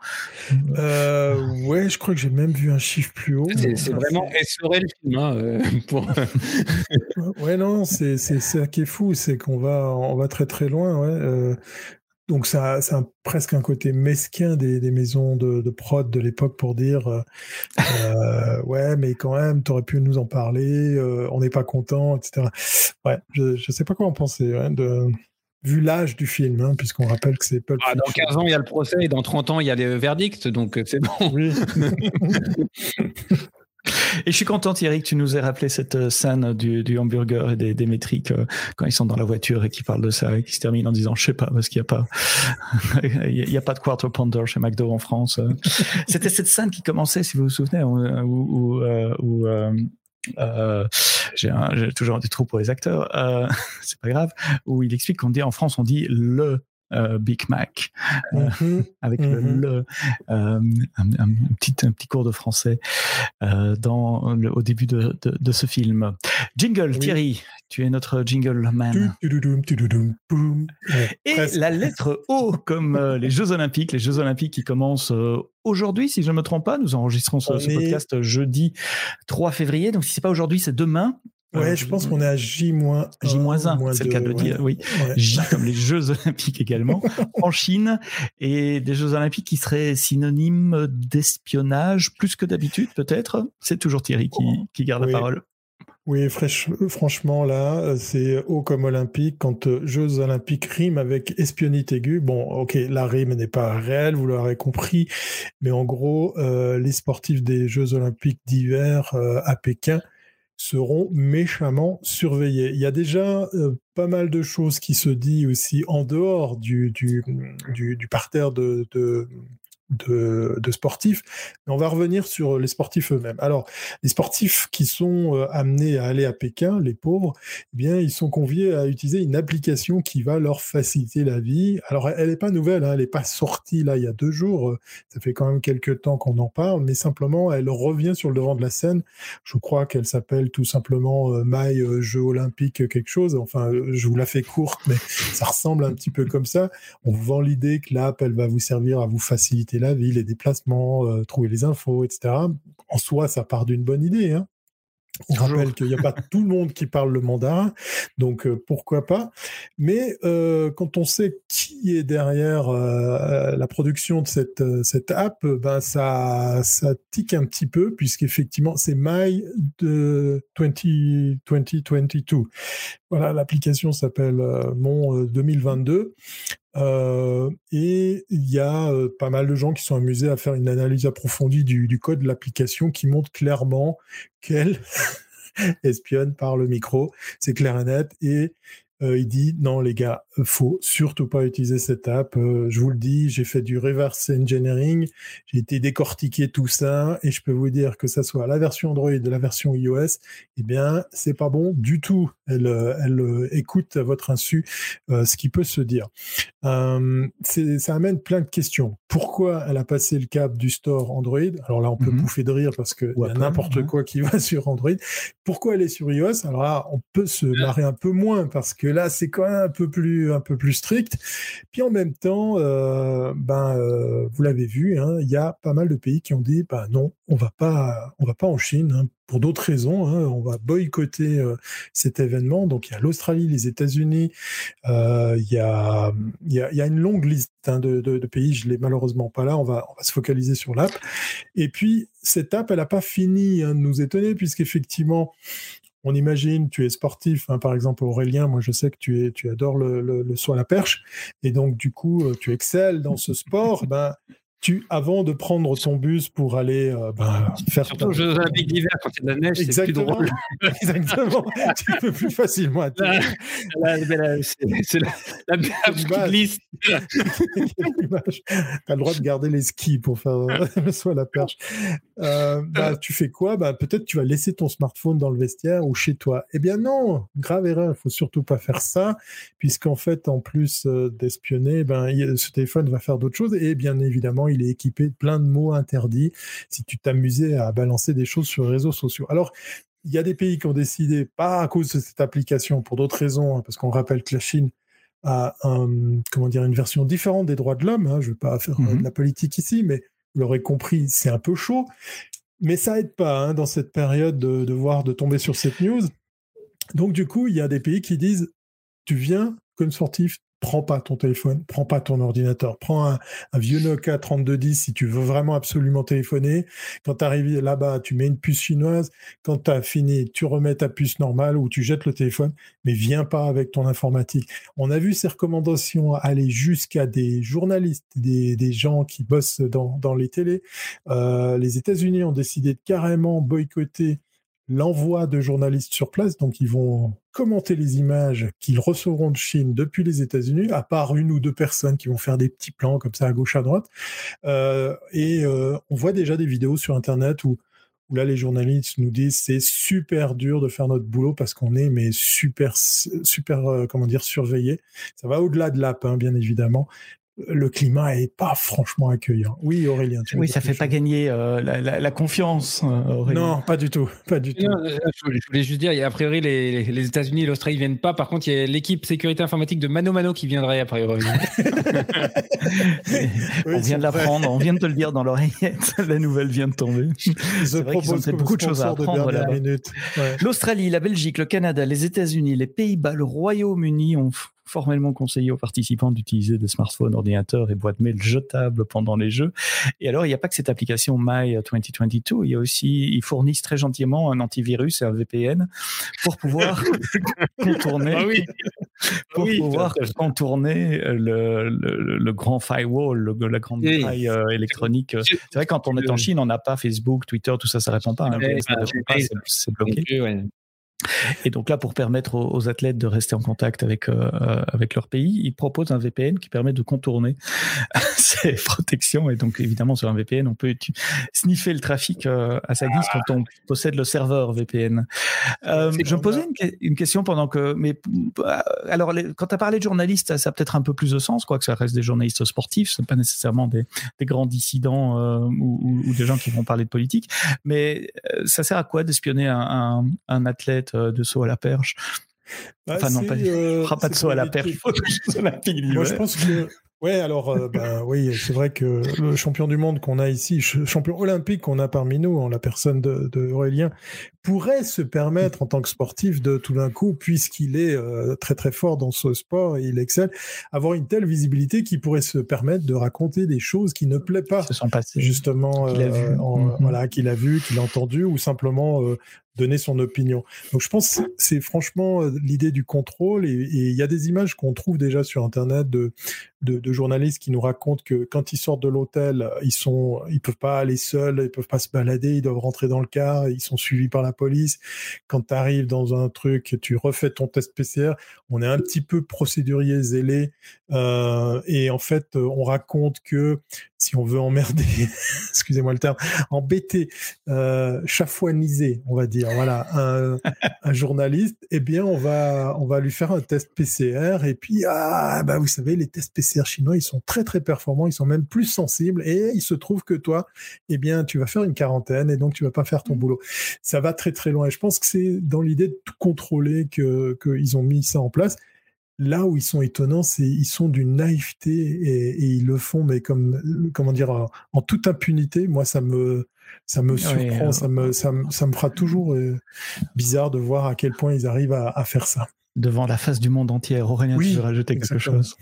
ouais, je crois que j'ai même vu un chiffre plus haut. C'est vraiment essoré le film. Hein, pour... ouais, non, c'est ça qui est fou, c'est qu'on va on va très très loin. Ouais. Donc ça, c'est presque un côté mesquin des, des maisons de, de, prod de l'époque pour dire euh, euh ouais mais quand même t'aurais pu nous en parler, euh, on n'est pas content, etc. Ouais, je, je sais pas quoi en penser. Hein, de, vu l'âge du film, hein, puisqu'on rappelle que c'est pas. Ah, dans 15 ans, il y a le procès et dans 30 ans, il y a les verdicts, donc c'est bon. Oui. <laughs> Et je suis content, Thierry, que tu nous aies rappelé cette euh, scène du, du hamburger et des, des, métriques euh, quand ils sont dans la voiture et qui parlent de ça et qui se terminent en disant je sais pas parce qu'il n'y a pas <laughs> il y a pas de quarter pounder chez McDo en France. <laughs> C'était cette scène qui commençait, si vous vous souvenez, où, où, où euh, j'ai toujours des trous pour les acteurs, euh, <laughs> c'est pas grave, où il explique qu'on dit en France, on dit le euh, Big Mac euh, mhm. <laughs> avec le, mhm. le euh, un, un, petit un petit cours de français dans le, au début de, de, de, ce film. Jingle Thierry, tu es notre jingle man. Et la lettre O comme les Jeux Olympiques, les Jeux Olympiques qui commencent aujourd'hui, si je ne me trompe pas. Nous enregistrons ce, ce podcast jeudi 3 février. Donc si c'est pas aujourd'hui, c'est demain. Ouais, je pense qu'on est à J-1. J-1, c'est le cas de le dire, oui. J comme les Jeux Olympiques également, <laughs> en Chine, et des Jeux Olympiques qui seraient synonymes d'espionnage plus que d'habitude, peut-être. C'est toujours Thierry qui, qui garde la parole. Oui, franchement, là, c'est haut comme olympique. Quand euh, Jeux olympiques riment avec espionnite aiguë, bon, ok, la rime n'est pas réelle, vous l'aurez compris, mais en gros, euh, les sportifs des Jeux olympiques d'hiver euh, à Pékin seront méchamment surveillés. Il y a déjà pas mal de choses qui se disent aussi en dehors du, du, du, parterre de, de de, sportifs. On va revenir sur les sportifs eux-mêmes. Alors, les sportifs qui sont euh, amenés à aller à Pékin, les pauvres, eh bien, ils sont conviés à utiliser une application qui va leur faciliter la vie. Alors, elle n'est pas nouvelle, hein, elle n'est pas sortie là il y a deux jours. Euh, ça fait quand même quelques temps qu'on en parle, mais simplement, elle revient sur le devant de la scène. Je crois qu'elle s'appelle tout simplement euh, My Jeux Olympiques quelque chose. Enfin, je vous la fais courte, mais ça ressemble un petit peu comme ça. On vend l'idée que l'app, elle va vous servir à vous faciliter la vie, les déplacements, euh, trouver les infos, etc. En soi, ça part d'une bonne idée. Hein. On rappelle qu'il n'y a pas <laughs> tout le monde qui parle le mandarin, donc euh, pourquoi pas. Mais euh, quand on sait qui est derrière la production de cette, cette app, ben ça, ça tique un petit peu, puisqu'effectivement, c'est My de 20, 2022. Voilà, l'application s'appelle Mon 2022. Euh, et il y a euh, pas mal de gens qui sont amusés à faire une analyse approfondie du, code de l'application qui montre clairement qu'elle <laughs> espionne par le micro. C'est clair et net. Et euh, il dit non les gars, faut surtout pas utiliser cette app. Euh, je vous le dis, j'ai fait du reverse engineering, j'ai été décortiquer tout ça et je peux vous dire que ça soit la version Android la version iOS, eh bien c'est pas bon du tout. Elle, euh, elle écoute à votre insu ce qui peut se dire. ça amène plein de questions. Pourquoi elle a passé le cap du store Android? Alors là, on peut mm pouffer de rire parce que y a n'importe quoi qui <laughs> va sur Android. Pourquoi elle est sur iOS? Alors là, on peut se marrer un peu moins parce que là, c'est quand même un peu plus, strict. Puis en même temps, euh, ben, euh, vous l'avez vu, hein, il y a pas mal de pays qui ont dit, ben non, on va pas, on va pas en Chine. Hein, pour d'autres raisons, hein, on va boycotter euh, cet événement. Donc il y a l'Australie, les États-Unis, il y, a, une longue liste de, de, pays. Je l'ai malheureusement pas là. On va, on va se focaliser sur l'app. Et puis cette app, elle n'a pas fini de nous étonner puisqu'effectivement, on imagine, tu es sportif, hein, par exemple Aurélien, moi je sais que tu, es, tu adores le, le, le saut à la perche, et donc du coup euh, tu excelles dans ce sport, ben, tu, avant de prendre ton bus pour aller euh, ben, faire. Surtout aux Jeux Olympiques d'hiver, quand il y a de la neige, c'est plus drôle. <laughs> Exactement. tu peux plus facilement atterrir. C'est la, la, la liste. tu as le droit de garder les skis pour faire <laughs> le à la perche. Euh, bah, tu fais quoi? Bah, Peut-être tu vas laisser ton smartphone dans le vestiaire ou chez toi. Eh bien non, grave erreur. Il faut surtout pas faire ça, puisqu'en fait, en plus euh, d'espionner, ben, ce téléphone va faire d'autres choses. Et bien évidemment, il est équipé de plein de mots interdits si tu t'amusais à balancer des choses sur les réseaux sociaux. Alors, il y a des pays qui ont décidé, pas à cause de cette application, pour d'autres raisons, hein, parce qu'on rappelle que la Chine a comment dire, une version différente des droits de l'homme. Hein. je ne vais pas faire mmh de la politique ici, mais vous l'aurez compris, c'est un peu chaud. Mais ça aide pas hein, dans cette période de, de, voir, de tomber sur cette news. Donc du coup, il y a des pays qui disent, tu viens comme sportif, prends pas ton téléphone, prends pas ton ordinateur, prends un, vieux Nokia 3210 si tu veux vraiment absolument téléphoner. Quand tu arrives là-bas, tu mets une puce chinoise. Quand tu as fini, tu remets ta puce normale ou tu jettes le téléphone, mais viens pas avec ton informatique. On a vu ces recommandations aller jusqu'à des journalistes, des, gens qui bossent dans, les télés. Euh, les États-Unis ont décidé de carrément boycotter l'envoi de journalistes sur place, donc ils vont commenter les images qu'ils recevront de Chine depuis les États-Unis, à part une ou deux personnes qui vont faire des petits plans comme ça à gauche à droite. Euh, et euh, on voit déjà des vidéos sur Internet où, là les journalistes nous disent c'est super dur de faire notre boulot parce qu'on est mais super super euh, comment dire surveillé. Ça va au-delà de l'app hein, bien évidemment, le climat est pas franchement accueillant. Oui, Aurélien. Tu oui, ça fait pas gagner euh, la, confiance. Euh, Aurélien. Non, pas du tout, pas du tout. Je voulais juste dire, a priori les, les États-Unis et l'Australie viennent pas. Par contre, il y a l'équipe sécurité informatique de Mano Mano qui viendrait a priori. <laughs> <laughs> on vient de l'apprendre, on vient de te le dire dans l'oreillette. <laughs> la nouvelle vient de tomber. C'est vrai qu'ils ont beaucoup de choses à apprendre L'Australie, la Belgique, le Canada, les États-Unis, les Pays-Bas, le Royaume-Uni ont formellement conseillé aux participants d'utiliser des smartphones, ordinateurs et boîtes mail jetables pendant les jeux. Et alors, il n'y a pas que cette application My 2022, il y a aussi, ils fournissent très gentiment un antivirus et un VPN pour pouvoir <laughs> contourner, ah oui. pour pouvoir contourner le, le, grand firewall, la grande faille euh, électronique. C'est vrai, quand on est en Chine, on n'a pas Facebook, Twitter, tout ça, ça répond pas. Hein, c'est bloqué. Et donc là, pour permettre aux, athlètes de rester en contact avec, euh, avec leur pays, ils proposent un VPN qui permet de contourner <laughs> ces protections. Et donc, évidemment, sur un VPN, on peut sniffer le trafic euh, à sa guise quand on possède le serveur VPN. Euh, je me posais une, question pendant que... Mais, alors, quand tu as parlé de journalistes, ça a peut-être un peu plus de sens, quoi, que ça reste des journalistes sportifs, ce pas nécessairement des, des grands dissidents ou, ou, des gens qui vont parler de politique. Mais ça sert à quoi d'espionner un, un, un athlète euh, de saut à la perche. Bah, enfin, non, pas, euh, pas de saut à la perche. Moi, je pense que Ouais, alors euh, bah, oui, c'est vrai que le champion du monde qu'on a ici, champion olympique qu'on a parmi nous, en la personne de, de Aurélien, pourrait se permettre en tant que sportif de tout d'un coup, puisqu'il est euh, très très fort dans ce sport et il excelle, avoir une telle visibilité qui pourrait se permettre de raconter des choses qui ne plaît pas, se sont passées, justement, qu'il a vu, euh, mm-hmm. voilà, qu'il a vu, qu'il a entendu, ou simplement donner son opinion. Donc je pense que c'est franchement l'idée du contrôle et il y a des images qu'on trouve déjà sur internet de, de, de, journalistes qui nous racontent que quand ils sortent de l'hôtel, ils sont, ils peuvent pas aller seuls, ils peuvent pas se balader, ils doivent rentrer dans le car, ils sont suivis par la police. Quand tu arrives dans un truc, tu refais ton test PCR. On est un petit peu procédurier zélé euh, et en fait, on raconte que si on veut emmerder, <laughs> excusez-moi le terme, embêter, euh, chafouaniser, on va dire, voilà, un, un, journaliste, eh bien, on va, on va lui faire un test PCR et puis, ah, bah, vous savez, les tests PCR chinois, ils sont très, très performants, ils sont même plus sensibles et il se trouve que toi, eh bien, tu vas faire une quarantaine et donc tu vas pas faire ton mmh. boulot. Ça va très, très loin et je pense que c'est dans l'idée de tout contrôler que, qu'ils ont mis ça en place là où ils sont étonnants, c'est ils sont d'une naïveté et, ils le font, mais comme comment dire, en, toute impunité. Moi, ça me ça me surprend, ça me ça, me fera toujours euh, bizarre de voir à quel point ils arrivent à, faire ça. Devant la face du monde entier, Aurélien, oui, tu veux rajouter quelque chose?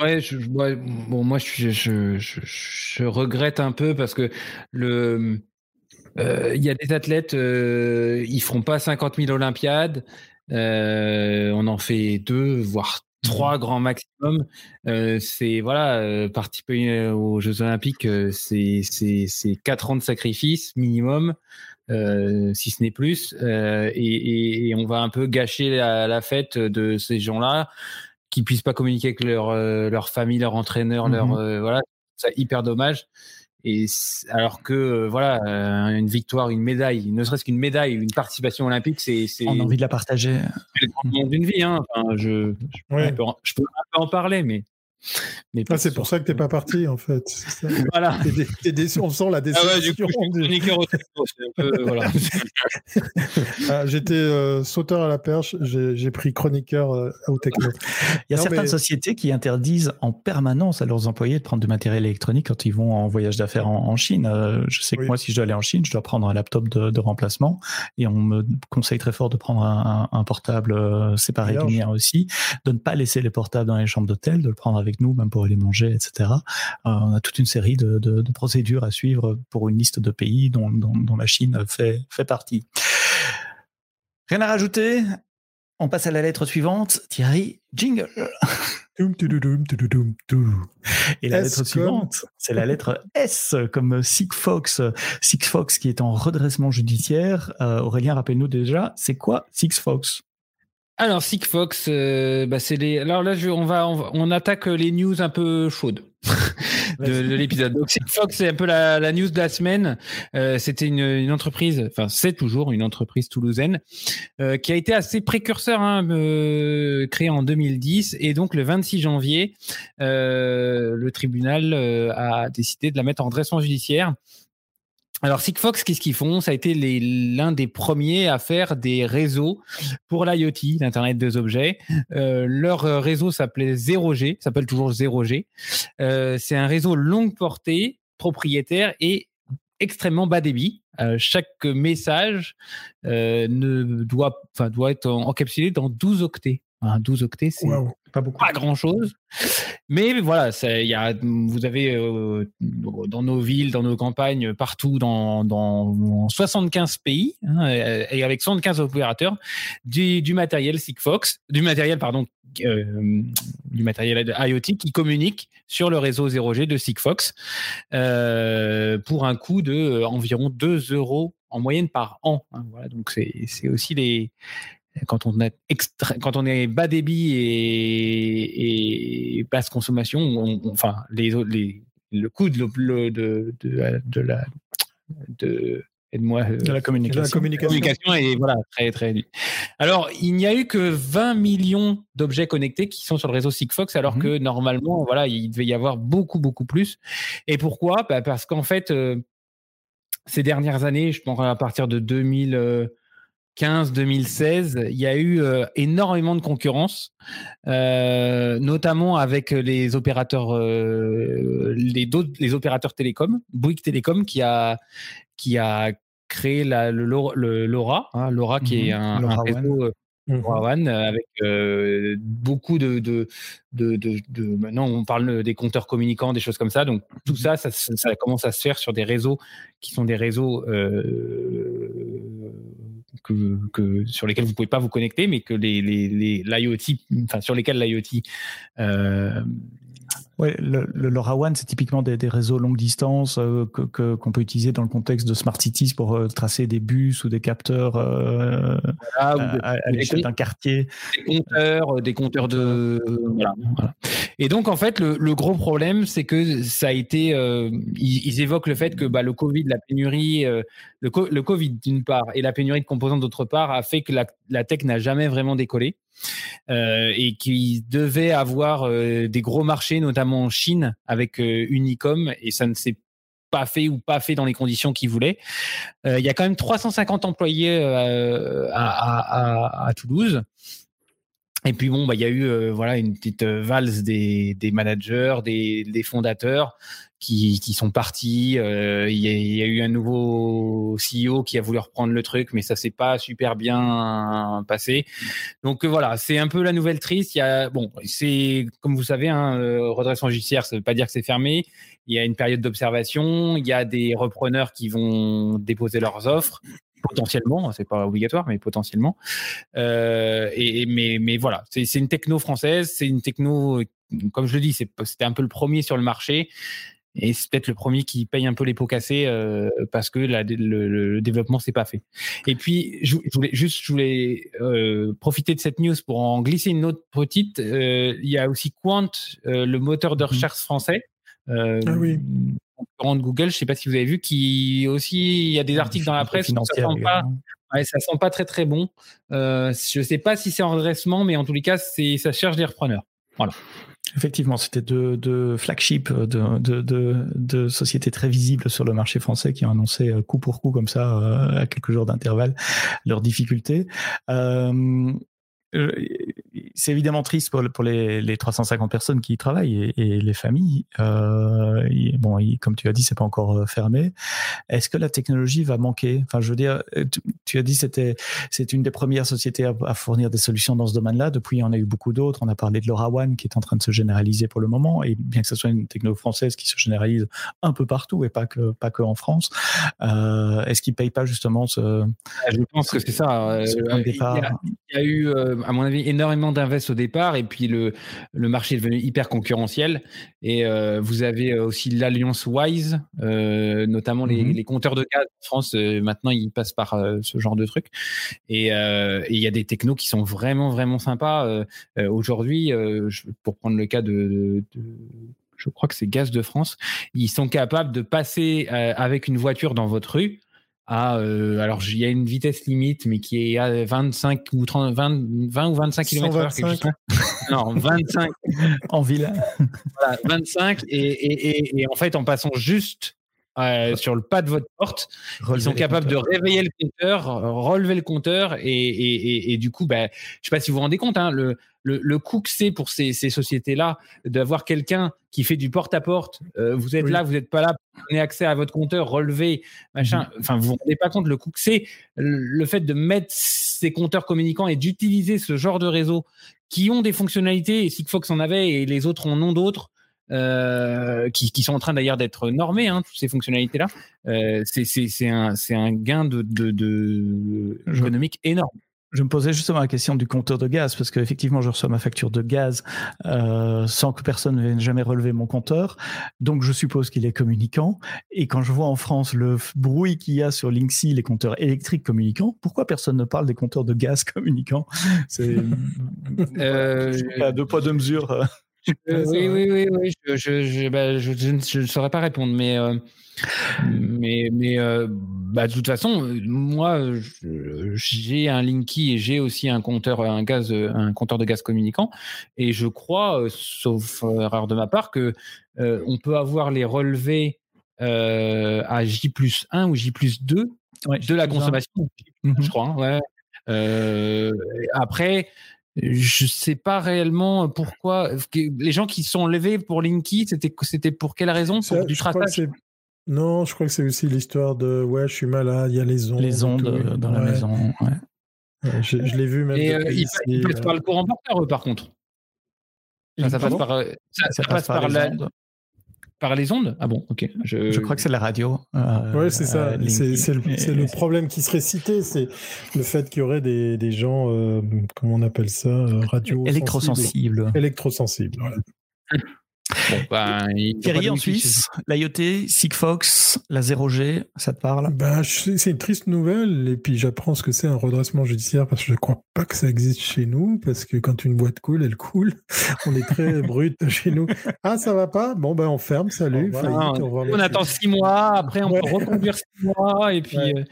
Ouais, je, bon, moi, je, je, je, regrette un peu parce que le, euh, il y a des athlètes, euh, ils feront pas 50 000 Olympiades. Euh, on en fait deux, voire trois mmh. grands maximum. Euh, c'est voilà, euh, participer aux Jeux Olympiques, c'est c'est quatre ans de sacrifice minimum, si ce n'est plus, et, on va un peu gâcher la, fête de ces gens-là qui puissent pas communiquer avec leur leur famille, leur entraîneur, leur mmh voilà, c'est hyper dommage. Et alors que euh, voilà, euh, une victoire, une médaille, ne serait-ce qu'une médaille, une participation olympique, c'est on a envie de la partager. C'est le d'une vie. Hein. Enfin, je, je, peux, un peu en parler, mais mais ah, c'est pour ça que t'es pas parti en fait. <laughs> Voilà. T'es, déçu, on sent la déception. Ah ouais, du coup, <laughs> voilà. <laughs> ah, j'étais euh, sauteur à la perche, j'ai, pris chroniqueur euh, au techno. Il y a certaines sociétés qui interdisent en permanence à leurs employés de prendre du matériel électronique quand ils vont en voyage d'affaires en, Chine. Euh, je sais que moi, si je dois aller en Chine, je dois prendre un laptop de, remplacement et on me conseille très fort de prendre un, portable séparé du mien aussi, de ne pas laisser les portables dans les chambres d'hôtel, de le prendre avec nous, même pour aller manger, etc. Euh, on a toute une série de, procédures à suivre pour une liste de pays dont, la Chine fait, fait partie. Rien à rajouter? On passe à la lettre suivante. Thierry, jingle et la lettre suivante, c'est la lettre S comme Sigfox. Sigfox qui est en redressement judiciaire. Euh, Aurélien, rappelle-nous déjà, c'est quoi Sigfox alors Sigfox, euh, bah c'est les. Alors là, je, on va, on, attaque les news un peu chaudes <laughs> de, l'épisode. Donc Sigfox, c'est un peu la, la, news de la semaine. Euh, C'était une, une, entreprise, enfin c'est toujours une entreprise toulousaine euh, qui a été assez précurseur, hein, euh, créée en 2010, et donc le 26 janvier, euh, le tribunal a décidé de la mettre en redressement judiciaire alors Sigfox, qu'est-ce qu'ils font? Ça a été l'un des premiers à faire des réseaux pour l'IoT, l'Internet des objets. Euh, leur réseau s'appelait 0G, s'appelle toujours 0G. Euh, c'est un réseau longue portée, propriétaire et extrêmement bas débit. Euh, chaque message ne doit, doit être encapsulé dans 12 octets. 12 octets, c'est pas beaucoup. Pas grand chose. Mais voilà, y a, vous avez euh, dans nos villes, dans nos campagnes, partout dans, dans 75 pays, hein, et avec 75 opérateurs, du, du matériel Sigfox, du matériel, pardon, euh, du matériel IoT qui communique sur le réseau 0G de Sigfox euh, pour un coût de environ 2 euros en moyenne par an. Hein, voilà, donc c'est aussi les quand on est quand on est bas débit et, basse consommation, enfin les, les, le coût de, de, de, la de moi de la communication. La communication. est voilà très très. Alors il n'y a eu que 20 millions d'objets connectés qui sont sur le réseau Sigfox, alors mhm. que normalement voilà il devait y avoir beaucoup beaucoup plus. Et pourquoi? Bah, Parce qu'en fait euh, ces dernières années, je pense à partir de 2000 2015-2016, il y a eu euh, énormément de concurrence, euh, notamment avec les opérateurs, euh, les, les opérateurs télécoms, Bouygues Télécom qui a qui a créé la, le, LoRa, hein, LoRa qui est mhm. un, un réseau Mmh. avec beaucoup de, de, de, de, Maintenant, on parle des compteurs communicants, des choses comme ça. Donc, tout ça, ça, ça commence à se faire sur des réseaux qui sont des réseaux que, sur lesquels vous pouvez pas vous connecter, mais que les, les, l'IoT, enfin, sur lesquels l'IoT Ouais, le, le LoRaWAN, c'est typiquement des, des, réseaux longue distance euh, que, qu'on peut utiliser dans le contexte de smart cities pour euh, tracer des bus ou des capteurs euh, à, l'échelle d'un quartier. Des compteurs, des compteurs de. Voilà, Et donc, en fait, le, le gros problème, c'est que ça a été. Ils, évoquent le fait que bah, le Covid, la pénurie, le, le, Covid d'une part et la pénurie de composants d'autre part a fait que la, la tech n'a jamais vraiment décollé. Euh, et qui devait avoir euh, des gros marchés, notamment en Chine avec euh, Unicom, et ça ne s'est pas fait ou pas fait dans les conditions qu'ils voulaient. il y a quand même 350 employés à, à, Toulouse. Et puis bon, bah il y a eu voilà une petite valse des, des managers, des, des fondateurs qui, qui sont partis. Euh, il, y a, eu un nouveau CEO qui a voulu reprendre le truc, mais ça s'est pas super bien passé. Donc euh, voilà, c'est un peu la nouvelle triste. Il y a bon, c'est comme vous savez, un hein, euh, redressement judiciaire, ça veut pas dire que c'est fermé. Il y a une période d'observation. Il y a des repreneurs qui vont déposer leurs offres potentiellement, c'est pas obligatoire, mais potentiellement. Euh, et, mais, mais voilà, c'est une techno française, c'est une techno, comme je le dis, c'était un peu le premier sur le marché. Et c'est peut-être le premier qui paye un peu les pots cassés euh, parce que la, le, le, développement s'est pas fait. Et puis, je, voulais juste, je voulais euh, profiter de cette news pour en glisser une autre petite. Il y a aussi Quant, le moteur de mhm. recherche français. Euh, ah oui. De Google, je sais pas si vous avez vu, qui aussi, il y a des articles dans la presse. Ça sent pas, ouais, ça sent pas très très bon. Euh, je sais pas si c'est en redressement, mais en tous les cas, c'est ça cherche des repreneurs. Voilà. Effectivement, c'était deux, deux flagships de, de, de, de, sociétés très visibles sur le marché français qui ont annoncé euh, coup pour coup comme ça euh, à quelques jours d'intervalle leurs difficultés. Euh, c'est évidemment triste pour, pour les, les, 350 personnes qui y travaillent et, et les familles. Euh, bon, comme tu as dit, c'est pas encore euh, fermé. Est-ce que la technologie va manquer? Enfin, je veux dire, euh, tu, as dit c'était c'est une des premières sociétés à, à, fournir des solutions dans ce domaine-là. Depuis, il y en a eu beaucoup d'autres. On a parlé de LoRaWAN qui est en train de se généraliser pour le moment, et bien que ce soit une technologie française qui se généralise un peu partout et pas que pas que en France. Euh, Est-ce qu'ils payent pas justement ce ah, Je pense que c'est ça. il, y a, il y a eu à mon avis, énormément d'invest au départ et puis le, le marché est devenu hyper concurrentiel. Et euh, vous avez euh, aussi l'alliance Wise, euh, notamment les, mhm. les, compteurs de gaz en France. maintenant, ils passent par ce genre de truc. Et il y a des technos qui sont vraiment, vraiment sympas. Aujourd'hui, pour prendre le cas de, de je crois que c'est Gaz de France, ils sont capables de passer avec une voiture dans votre rue ah, euh, alors il y a une vitesse limite, mais qui est à 25 ou 30, 20, 20 ou 25 km/h. Non, 25 <laughs> en ville. Voilà, 25 et, et, et, en fait en passant juste euh, sur le pas de votre porte, ils sont capables de réveiller le compteur, relever le compteur et, et du coup, bah, je sais pas si vous vous rendez compte, hein, le, le, le coût que c'est pour ces, ces sociétés-là d'avoir quelqu'un qui fait du porte-à-porte. Euh, vous êtes là, vous n'êtes pas là donner accès à votre compteur, relever, machin. Mhm. Enfin, vous vous rendez pas compte le coût que c'est le fait de mettre ces compteurs communicants et d'utiliser ce genre de réseau qui ont des fonctionnalités, et Sigfox en avait et les autres en ont d'autres. Euh, qui, qui, sont en train d'ailleurs d'être normés, hein, toutes ces fonctionnalités-là, euh, c'est un, un, gain de, de, de économique énorme je me posais justement la question du compteur de gaz, parce qu'effectivement, je reçois ma facture de gaz euh, sans que personne ne vienne jamais relever mon compteur. Donc, je suppose qu'il est communicant. Et quand je vois en France le bruit qu'il y a sur Linksy, les compteurs électriques communicants, pourquoi personne ne parle des compteurs de gaz <laughs> communicants? C'est euh, deux poids, deux mesures. Euh. oui, oui, oui, oui, je, bah, ne saurais pas répondre, mais mais, mais euh, bah, de toute façon, moi, j'ai un Linky et j'ai aussi un compteur, un gaz, un compteur de gaz communicant. Et je crois, euh, sauf erreur de ma part, que euh, on peut avoir les relevés à J plus 1 ou J plus 2 de la consommation, je mhm. crois. Hein, ouais. après, je sais pas réellement pourquoi les gens qui sont levés pour Linky, c'était c'était pour quelle raison? Pour du traçage non, je crois que c'est aussi l'histoire de ouais, je suis malade, il y a les ondes. Les ondes euh, dans la maison, ouais. je, l'ai vu même. Et euh, ils, passent par le courant porteur, eux, par contre. ça, passe par, euh, ça, passe par, les ondes. Par les ondes? Ah bon, ok. Je, crois que c'est la radio. Euh, ouais, c'est ça. C'est le, le, problème qui serait cité, c'est le fait qu'il y aurait des, des gens, comment on appelle ça, radio. Électrosensibles. Électrosensibles, voilà. Bon, ben, Thierry en Suisse, l'IoT, Sigfox, la 0G, ça te parle? Bah, C'est une triste nouvelle, et puis j'apprends ce que c'est un redressement judiciaire parce que je ne crois pas que ça existe chez nous, parce que quand une boîte coule, elle coule. <laughs> On est très <laughs> brut chez nous. Ah, ça va pas? Bon, ben on ferme, salut. on, attend six mois, après on peut reconduire six mois, et puis. Euh,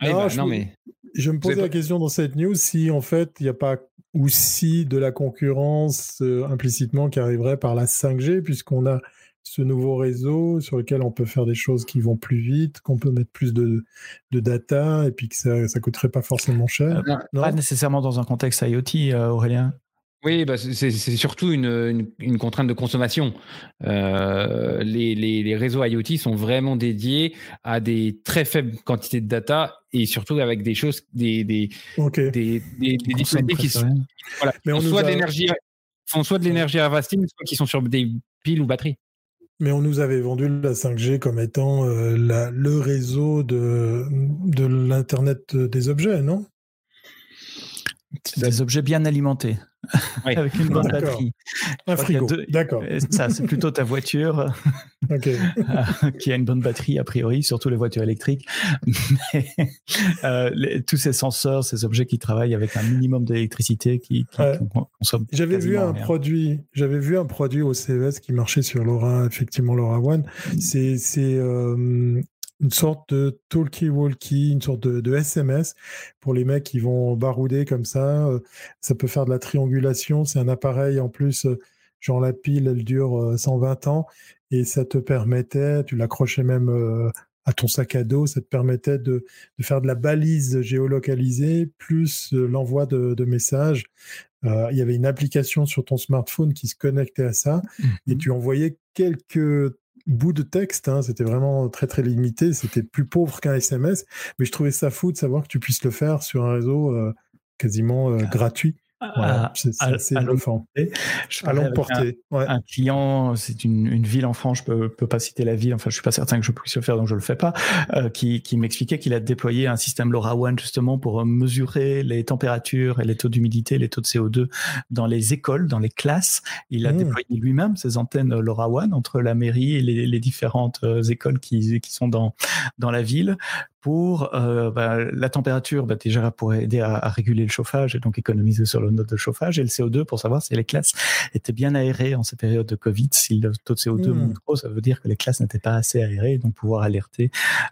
bah, je, mais... je me posais la question dans cette news si en fait il n'y a pas aussi de la concurrence euh, implicitement qui arriverait par la 5G, puisqu'on a ce nouveau réseau sur lequel on peut faire des choses qui vont plus vite, qu'on peut mettre plus de, de, data et puis que ça ne coûterait pas forcément cher. Euh, pas nécessairement dans un contexte IoT, euh, Aurélien. Oui, bah c'est surtout une, une, contrainte de consommation. Euh, les, les, les, réseaux IoT sont vraiment dédiés à des très faibles quantités de data et surtout avec des choses, des, des, des, des, dispositifs qui sont, voilà, Mais on soit, d'énergie, font soit de l'énergie à soit qui sont sur des piles ou batteries. Mais on nous avait vendu la 5G comme étant euh, la, le réseau de, de l'Internet des objets, non? Des objets bien alimentés. Avec une bonne batterie. Un frigo, d'accord. Ça, c'est plutôt ta voiture <laughs> qui a une bonne batterie, a priori, surtout les voitures électriques. <laughs> Mais, euh, tous ces senseurs, ces objets qui travaillent avec un minimum d'électricité qui, consomment. J'avais vu un produit, j'avais vu un produit au CES qui marchait sur LoRa, effectivement LoRa One. C'est euh, une sorte de talkie-walkie, une sorte de, SMS pour les mecs qui vont barouder comme ça. Euh, ça peut faire de la triangulation. C'est un appareil en plus, euh, genre la pile, elle dure 120 euh, ans et ça te permettait, tu l'accrochais même à ton sac à dos, ça te permettait de, faire de la balise géolocalisée plus l'envoi de, messages. il y avait une application sur ton smartphone qui se connectait à ça et mmh tu envoyais quelques bout de texte, hein, c'était vraiment très très limité, c'était plus pauvre qu'un SMS, mais je trouvais ça fou de savoir que tu puisses le faire sur un réseau euh, quasiment euh, gratuit. Voilà, c'est assez bluffant. À l'emporter. Ouais. Un client, c'est une, une, ville en France, je peux, peux pas citer la ville, enfin je suis pas certain que je puisse le faire, donc je le fais pas, euh, qui, qui m'expliquait qu'il a déployé un système LoRaWAN justement pour euh, mesurer les températures et les taux d'humidité, les taux de CO2 dans les écoles, dans les classes. Il a mmh. déployé lui-même ses antennes LoRaWAN entre la mairie et les, les différentes euh, écoles qui, qui sont dans, dans la ville pour euh, bah, la température, bah, déjà pour aider à, à, réguler le chauffage et donc économiser sur le note de chauffage, et le CO2 pour savoir si les classes étaient bien aérées en ces périodes de Covid. Si le taux de CO2 mmh. monte trop, ça veut dire que les classes n'étaient pas assez aérées, donc pouvoir alerter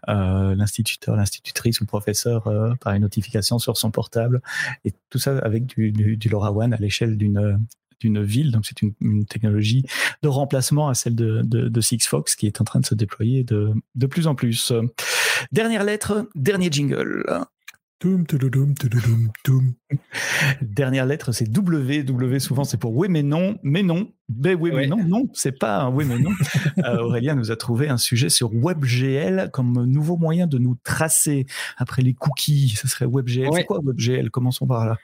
euh, l'instituteur, l'institutrice ou le professeur euh, par une notification sur son portable, et tout ça avec du, du, du LoRaWAN à l'échelle d'une d'une ville. Donc c'est une, technologie de remplacement à celle de, de, de Sixfox qui est en train de se déployer de, de plus en plus. Dernière lettre, dernier jingle. Dernière lettre, c'est W. W, souvent, c'est pour oui, mais non, mais non. Ben oui, mais non, non, c'est pas un oui, mais non. <laughs> euh, Aurélien nous a trouvé un sujet sur WebGL comme nouveau moyen de nous tracer après les cookies. Ce serait WebGL. C'est quoi WebGL? Commençons par là.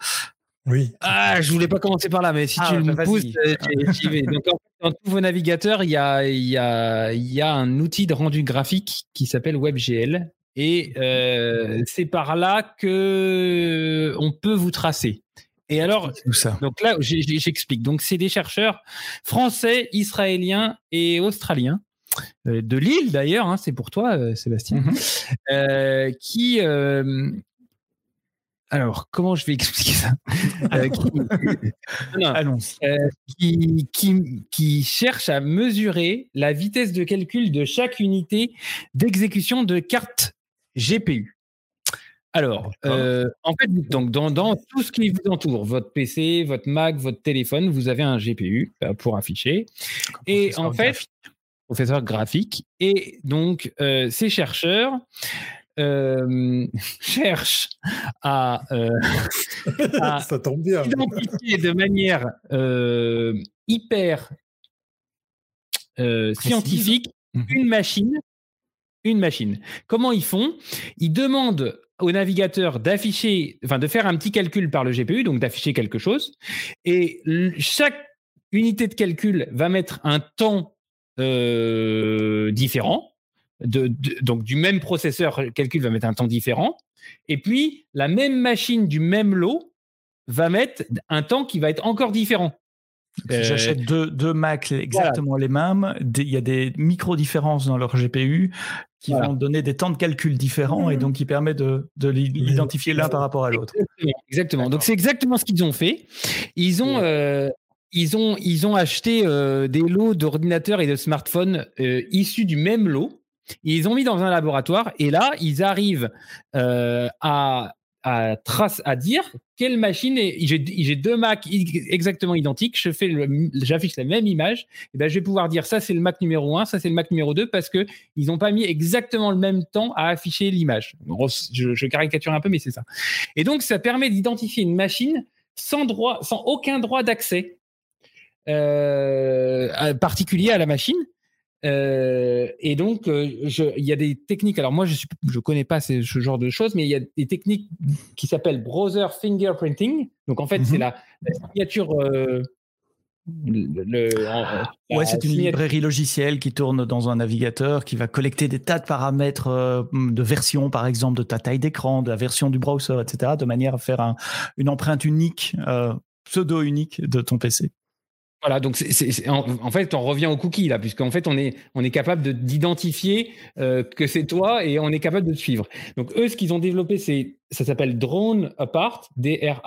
Oui. Ah, je voulais pas commencer par là, mais si ah, tu me bah, pousses, euh, j'y vais. <laughs> Donc, dans tous vos navigateurs, il y a, il y, a, il y a un outil de rendu graphique qui s'appelle WebGL. Et euh, c'est par là que on peut vous tracer. Et alors, donc là, j'explique. Donc, c'est des chercheurs français, israéliens et australiens euh, de Lille d'ailleurs, hein, c'est pour toi, Sébastien, mm-hmm. qui alors, comment je vais expliquer ça? <laughs> Euh, euh, qui, qui, qui, cherche à mesurer la vitesse de calcul de chaque unité d'exécution de carte GPU. Alors, euh, en fait, donc dans, dans, tout ce qui vous entoure, votre PC, votre Mac, votre téléphone, vous avez un GPU pour afficher. Et en fait, professeur graphique. Et donc, ces chercheurs euh, <laughs> cherche à, euh, <laughs> identifier de manière euh, hyper scientifique mhm. une machine. Une machine. Comment ils font? Ils demandent au navigateur d'afficher, enfin de faire un petit calcul par le GPU, donc d'afficher quelque chose, et chaque unité de calcul va mettre un temps différent donc du même processeur, le calcul va mettre un temps différent. Et puis, la même machine du même lot va mettre un temps qui va être encore différent. Si j'achète deux, deux Mac exactement les mêmes, il y a des micro-différences dans leur GPU qui vont donner des temps de calcul différents et donc qui permet de, de l'identifier l'un par rapport à l'autre. Exactement. Donc c'est exactement ce qu'ils ont fait. Ils ont, euh, ils ont, ils ont acheté euh, des lots d'ordinateurs et de smartphones euh, issus du même lot ils ont mis dans un laboratoire et là, ils arrivent euh, à, à, trace, à dire quelle machine est. J'ai deux Mac exactement identiques, j'affiche la même image. Et ben, je vais pouvoir dire ça, c'est le Mac numéro 1, ça, c'est le Mac numéro 2 parce que ils n'ont pas mis exactement le même temps à afficher l'image. Je, je caricature un peu, mais c'est ça. Et donc, ça permet d'identifier une machine sans, droit, sans aucun droit d'accès. Euh, particulier à la machine euh, et donc, euh, il y a des techniques. Alors moi, je ne je connais pas ce, genre de choses, mais il y a des techniques qui s'appellent browser fingerprinting. Donc en fait, c'est mhm. la, signature. Euh, ouais, c'est une librairie logicielle qui tourne dans un navigateur, qui va collecter des tas de paramètres de version, par exemple, de ta taille d'écran, de la version du browser, etc., de manière à faire un, une empreinte unique, pseudo unique de ton PC. Voilà, donc c'est, en, fait, on revient au cookie là, puisqu'en fait, on est, on est capable d'identifier euh, que c'est toi et on est capable de te suivre. Donc eux, ce qu'ils ont développé, c'est, ça s'appelle Drone Apart, D-R-A-W-N-A-P-A-R-T.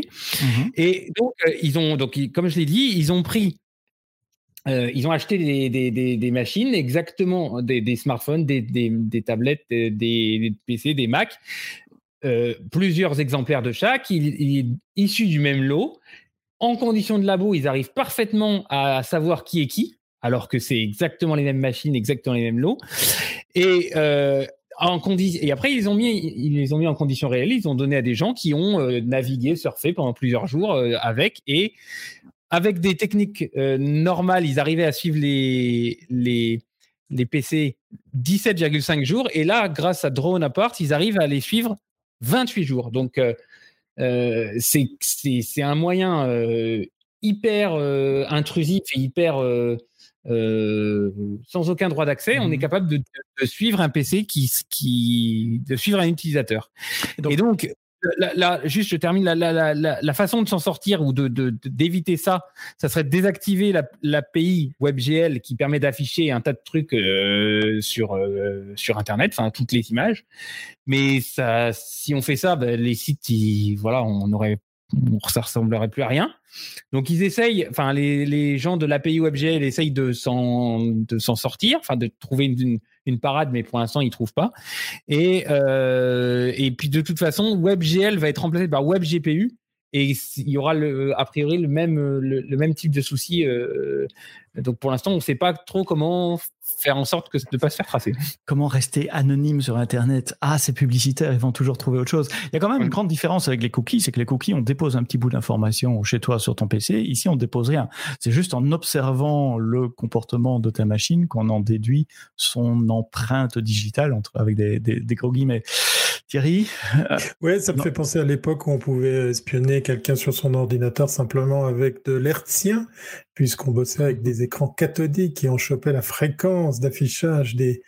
Mm-hmm. Et donc euh, ils ont, donc comme je l'ai dit, ils ont pris euh, ils ont acheté des, des, des, des machines, exactement des, smartphones, des, tablettes, des, PC, des Mac, euh, plusieurs exemplaires de chaque, issus du même lot en condition de labo, ils arrivent parfaitement à savoir qui est qui, alors que c'est exactement les mêmes machines, exactement les mêmes lots. Et euh, après ils ont mis les ont mis en conditions réelles ils ont donné à des gens qui ont euh, navigué surfé pendant plusieurs jours euh, avec et avec des techniques normales ils arrivaient à suivre les les les PC 17,5 jours et là grâce à Drone Apart ils arrivent à les suivre 28 jours donc c'est un moyen euh, hyper euh, intrusif et hyper sans aucun droit d'accès, on est mmh capable de, suivre un PC qui, qui de suivre un utilisateur. Et donc, là, juste, je termine. La, la, façon de s'en sortir ou d'éviter ça, ça serait de désactiver l'API WebGL qui permet d'afficher un tas de trucs euh, sur, euh, sur Internet, enfin toutes les images. Mais si on fait ça, ben, les sites, voilà, on aurait ça ressemblerait plus à rien. Donc ils essayent, enfin les, les gens de l'API WebGL essayent de s'en de s'en sortir, enfin de trouver une, une, parade, mais pour l'instant ils trouvent pas. Et euh, et puis de toute façon WebGL va être remplacé par WebGPU et il y aura le, a priori le même, le, même type de souci. Euh, donc pour l'instant, on ne sait pas trop comment faire en sorte que de ne pas se faire tracer. Comment rester anonyme sur Internet? Ah, ces publicitaires, ils vont toujours trouver autre chose. Il y a quand même une grande différence avec les cookies, c'est que les cookies, on dépose un petit bout d'information chez toi sur ton PC. Ici, on ne dépose rien. C'est juste en observant le comportement de ta machine qu'on en déduit son empreinte digitale, entre, avec des, des gros guillemets. Thierry euh, Oui, ça me fait penser à l'époque où on pouvait espionner quelqu'un sur son ordinateur simplement avec de l'hertzien, puisqu'on bossait avec des écrans cathodiques et on chopait la fréquence d'affichage des,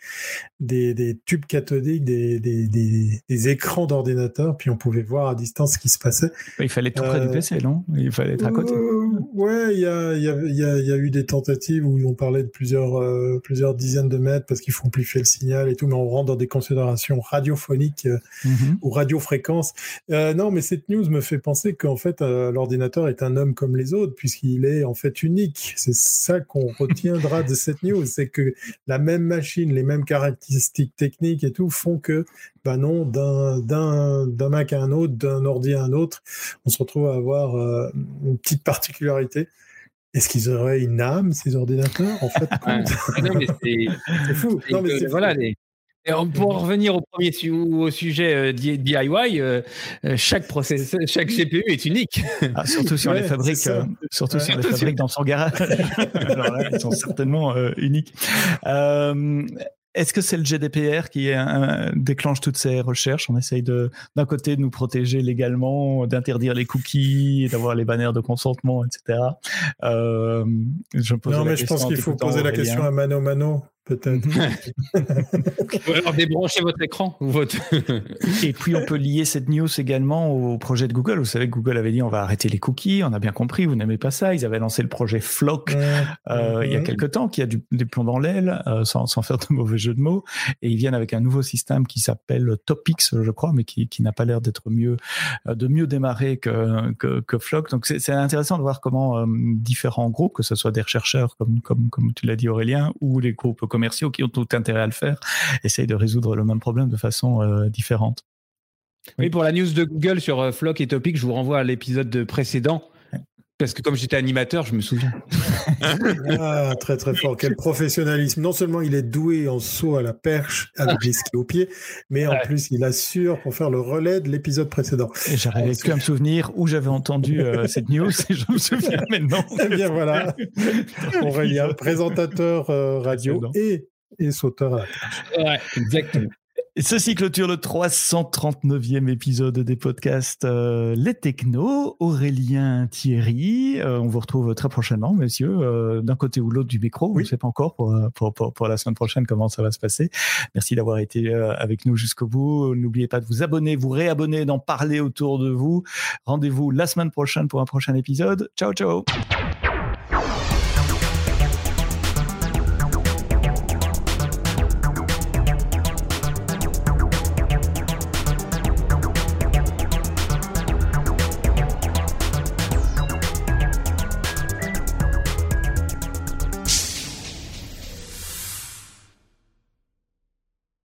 des, tubes cathodiques, des, des, écrans d'ordinateur, puis on pouvait voir à distance ce qui se passait. Il fallait être tout près du euh, PC, non? Il fallait être à côté. Euh, ouais, il y a, y, a, y a, eu des tentatives où on parlait de plusieurs, plusieurs dizaines de mètres parce qu'il faut amplifier le signal et tout, mais on rentre dans des considérations radiophoniques Mhm. ou radiofréquence. Euh, non, mais cette news me fait penser qu'en fait, euh, l'ordinateur est un homme comme les autres, puisqu'il est en fait unique. C'est ça qu'on <laughs> retiendra de cette news, c'est que la même machine, les mêmes caractéristiques techniques et tout font que, ben non, d'un Mac à un autre, d'un ordi à un autre, on se retrouve à avoir euh, une petite particularité. Est-ce qu'ils auraient une âme, ces ordinateurs En fait, <laughs> <laughs> c'est fou. Non, mais voilà, les, pour mmh. revenir au premier au sujet euh, DIY, euh, euh, chaque processeur, chaque CPU est unique. <laughs> Ah, surtout si on les fabrique, surtout si on les fabrique dans son garage. Alors là, ils sont certainement uniques. Est-ce que c'est le GDPR qui déclenche toutes ces recherches? On essaye d'un côté, de nous protéger légalement, d'interdire les cookies, d'avoir les bannières de consentement, etc. je non, mais je pense qu'il faut poser la question à Mano Mano peut-être. <laughs> Ou alors débranchez votre écran. Votre... <laughs> et puis on peut lier cette news également au projet de Google. Vous savez que Google avait dit on va arrêter les cookies, on a bien compris, vous n'aimez pas ça. Ils avaient lancé le projet Flock euh, il y a quelques temps, qui a du, des plombs dans l'aile, euh, sans, sans, faire de mauvais jeu de mots. Et ils viennent avec un nouveau système qui s'appelle Topics, je crois, mais qui, qui n'a pas l'air d'être mieux, euh, de mieux démarrer que, que, que Flock. Donc c'est intéressant de voir comment différents groupes, que ce soit des chercheurs comme, comme, comme tu l'as dit Aurélien, ou les groupes commerciaux qui ont tout intérêt à le faire essayent de résoudre le même problème de façon euh, différente. Oui, pour la news de Google sur euh, Flock et Topic, je vous renvoie à l'épisode précédent parce que comme j'étais animateur, je me souviens. <laughs> ah, très très fort. Quel professionnalisme. Non seulement il est doué en saut à la perche avec les skis au pied, mais en plus il assure pour faire le relais de l'épisode précédent. Et j'arrivais plus à me souvenir où j'avais entendu euh, cette news et je me souviens <laughs> maintenant. Eh bien voilà. Aurélien, présentateur euh, radio et, et sauteur à la perche. Ouais, exactement. Ceci clôture le 339e épisode des podcasts euh, Les Technos. Aurélien Thierry, euh, on vous retrouve très prochainement, messieurs, euh, d'un côté ou l'autre du micro. Oui. On ne sait pas encore pour, pour, pour, pour, la semaine prochaine comment ça va se passer. Merci d'avoir été avec nous jusqu'au bout. N'oubliez pas de vous abonner, vous réabonner, d'en parler autour de vous. Rendez-vous la semaine prochaine pour un prochain épisode. Ciao, ciao.